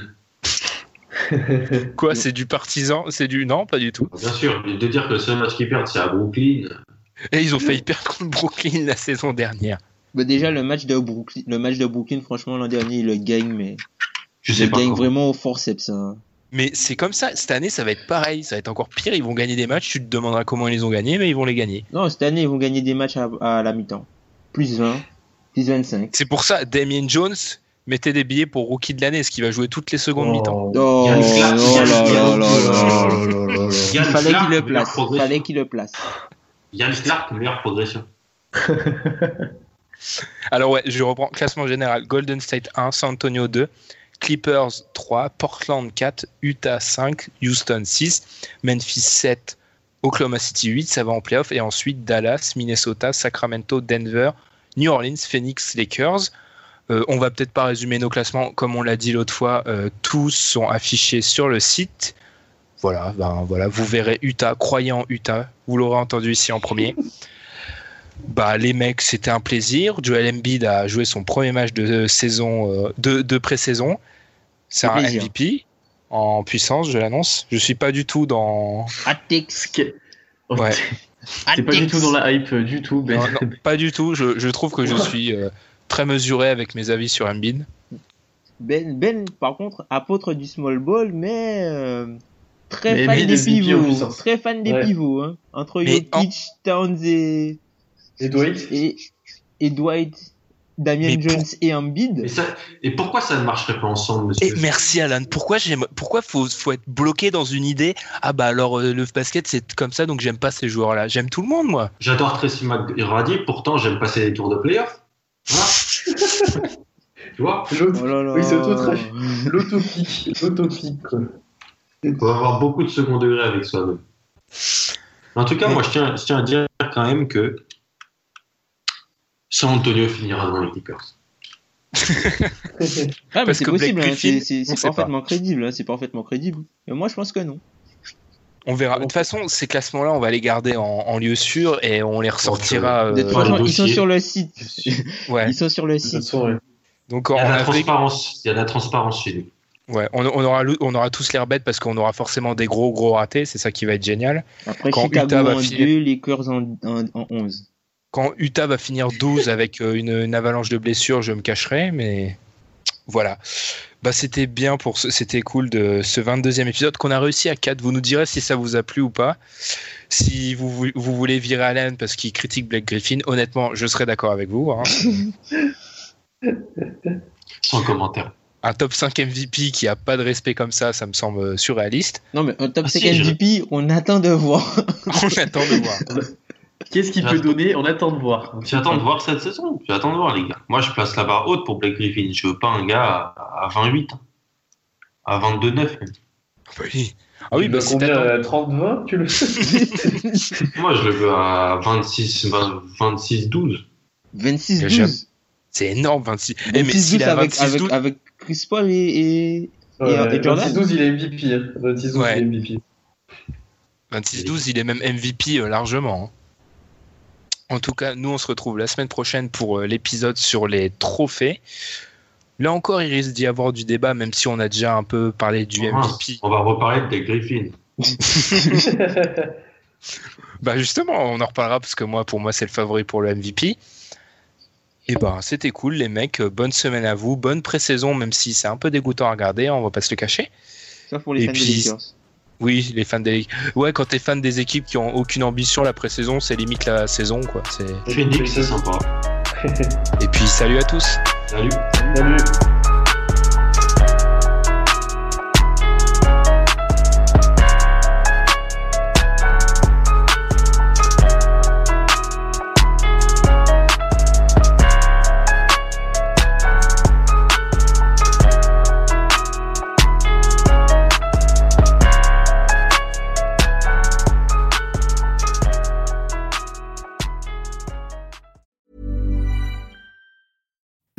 Quoi, c'est du partisan C'est du. Non, pas du tout. Bien sûr, de dire que le seul match qu'ils perdent, c'est à Brooklyn. Et ils ont failli perdre contre Brooklyn la saison dernière. Bah, déjà, le match de Brooklyn, le match de Brooklyn, franchement, l'an dernier, ils le gagnent, mais Je ils sais pas. gagnent comment. vraiment au forceps. Hein. Mais c'est comme ça. Cette année, ça va être pareil. Ça va être encore pire. Ils vont gagner des matchs. Tu te demanderas comment ils les ont gagnés, mais ils vont les gagner. Non, cette année, ils vont gagner des matchs à, à la mi-temps. Plus 20, plus 25. C'est pour ça, Damien Jones, mettez des billets pour rookie de l'année, ce qui va jouer toutes les secondes mi-temps. Oh, oh. Il fallait qu'il le place. progression. Fallait qu'il le place. Yann Clark, meilleure progression. Alors ouais, je reprends classement général. Golden State 1, San Antonio 2, Clippers 3, Portland 4, Utah 5, Houston 6, Memphis 7, Oklahoma City 8, ça va en playoff. Et ensuite Dallas, Minnesota, Sacramento, Denver, New Orleans, Phoenix, Lakers. Euh, on va peut-être pas résumer nos classements comme on l'a dit l'autre fois. Euh, tous sont affichés sur le site. Voilà, ben voilà, vous verrez Utah. Croyez en Utah. Vous l'aurez entendu ici en premier. Bah, les mecs, c'était un plaisir. Joel Embiid a joué son premier match de saison, euh, de, de pré-saison. C'est un MVP en puissance, je l'annonce. Je suis pas du tout dans. Ouais. T'es pas du tout dans la hype du tout, Ben. Non, pas du tout. Je, je trouve que je suis euh, très mesuré avec mes avis sur Embiid. Ben, ben, par contre, apôtre du small ball, mais euh, très, mais fan des pivots, très fan des Ouais. pivots. Hein. Entre Towns et, Et Dwight et, et Dwight, Mais pour- Jones et Embiid. Et, ça, et pourquoi ça ne marcherait pas ensemble, monsieur Et merci Alan. Pourquoi j'aime, pourquoi faut, faut être bloqué dans une idée? Ah bah alors euh, le basket c'est comme ça donc j'aime pas ces joueurs-là. J'aime tout le monde moi. J'adore Tracy McGrady, pourtant j'aime passer les tours de playoff. Voilà. tu vois? Oh là là. Oui, c'est auto-trash. L'autopique. L'autopique. Il faut avoir beaucoup de second degré avec soi-même. En tout cas, moi, je tiens, je tiens à dire quand même que San Antonio finira dans les Clippers. Ah, Parce c'est que possible, Blake hein, c'est, parfaitement crédible, hein, c'est parfaitement crédible. Mais moi, je pense que non. On verra. De toute façon, ces classements-là, on va les garder en, en lieu sûr et on les ressortira. Euh, façon, ils sont sur le site. ouais. Ils sont sur le site. façon, ouais. Donc Il y a de la avril, transparence, il y a de la transparence chez nous. ouais, on, on aura, on aura tous l'air bêtes parce qu'on aura forcément des gros gros ratés. C'est ça qui va être génial. Après, Quand Chicago Utah va en filer- 2, Lakers en, en, en 11. Quand Utah va finir 12 avec euh, une, une avalanche de blessures, je me cacherai, mais voilà. Bah, c'était bien pour ce, c'était cool de ce 22e épisode qu'on a réussi à 4. Vous nous direz si ça vous a plu ou pas. Si vous, vou- vous voulez virer Allen parce qu'il critique Blake Griffin, honnêtement, je serais d'accord avec vous. hein. Sans commentaire. Un top 5 MVP qui a pas de respect comme ça, ça me semble surréaliste. Non, mais un top Ah, 5 si, je- MVP, on attend de voir. On attend de voir. Qu'est-ce qu'il peut donner? On attend de voir. J'attends de voir cette saison? J'attends de voir, les gars. Moi, je place la barre haute pour Blake Griffin. Je veux pas un gars à, à 28, hein. à 22-9. même. Oui. Ah oui, bah, c'est combien peut-être- 30-20 Tu le Moi, je le veux à 26, 20 26-12. 26-12. c'est énorme 26. Eh, mais 26-12 s'il avec, 26 avec, 12, avec Chris Paul et, et, Ouais, et Jordan 26-12, il est MVP. hein. 26-12, Ouais. il est MVP. 26-12, il est même MVP euh, largement. En tout cas, nous, on se retrouve la semaine prochaine pour euh, l'épisode sur les trophées. Là encore, il risque d'y avoir du débat, même si on a déjà un peu parlé du Oh. MVP. On va reparler de Blake Griffin. Bah justement, on en reparlera parce que moi, pour moi, c'est le favori pour le MVP. Et ben, c'était cool, les mecs. Euh, Bonne semaine à vous, bonne pré-saison, même si c'est un peu dégoûtant à regarder, hein, on va pas se le cacher. Sauf pour les Et fans puis- des Lakers. Oui, les fans des. Ouais, quand t'es fan des équipes qui ont aucune ambition, la pré-saison, c'est limite la saison, quoi. C'est- Phoenix, c'est sympa. Et puis, salut à tous. Salut. Salut.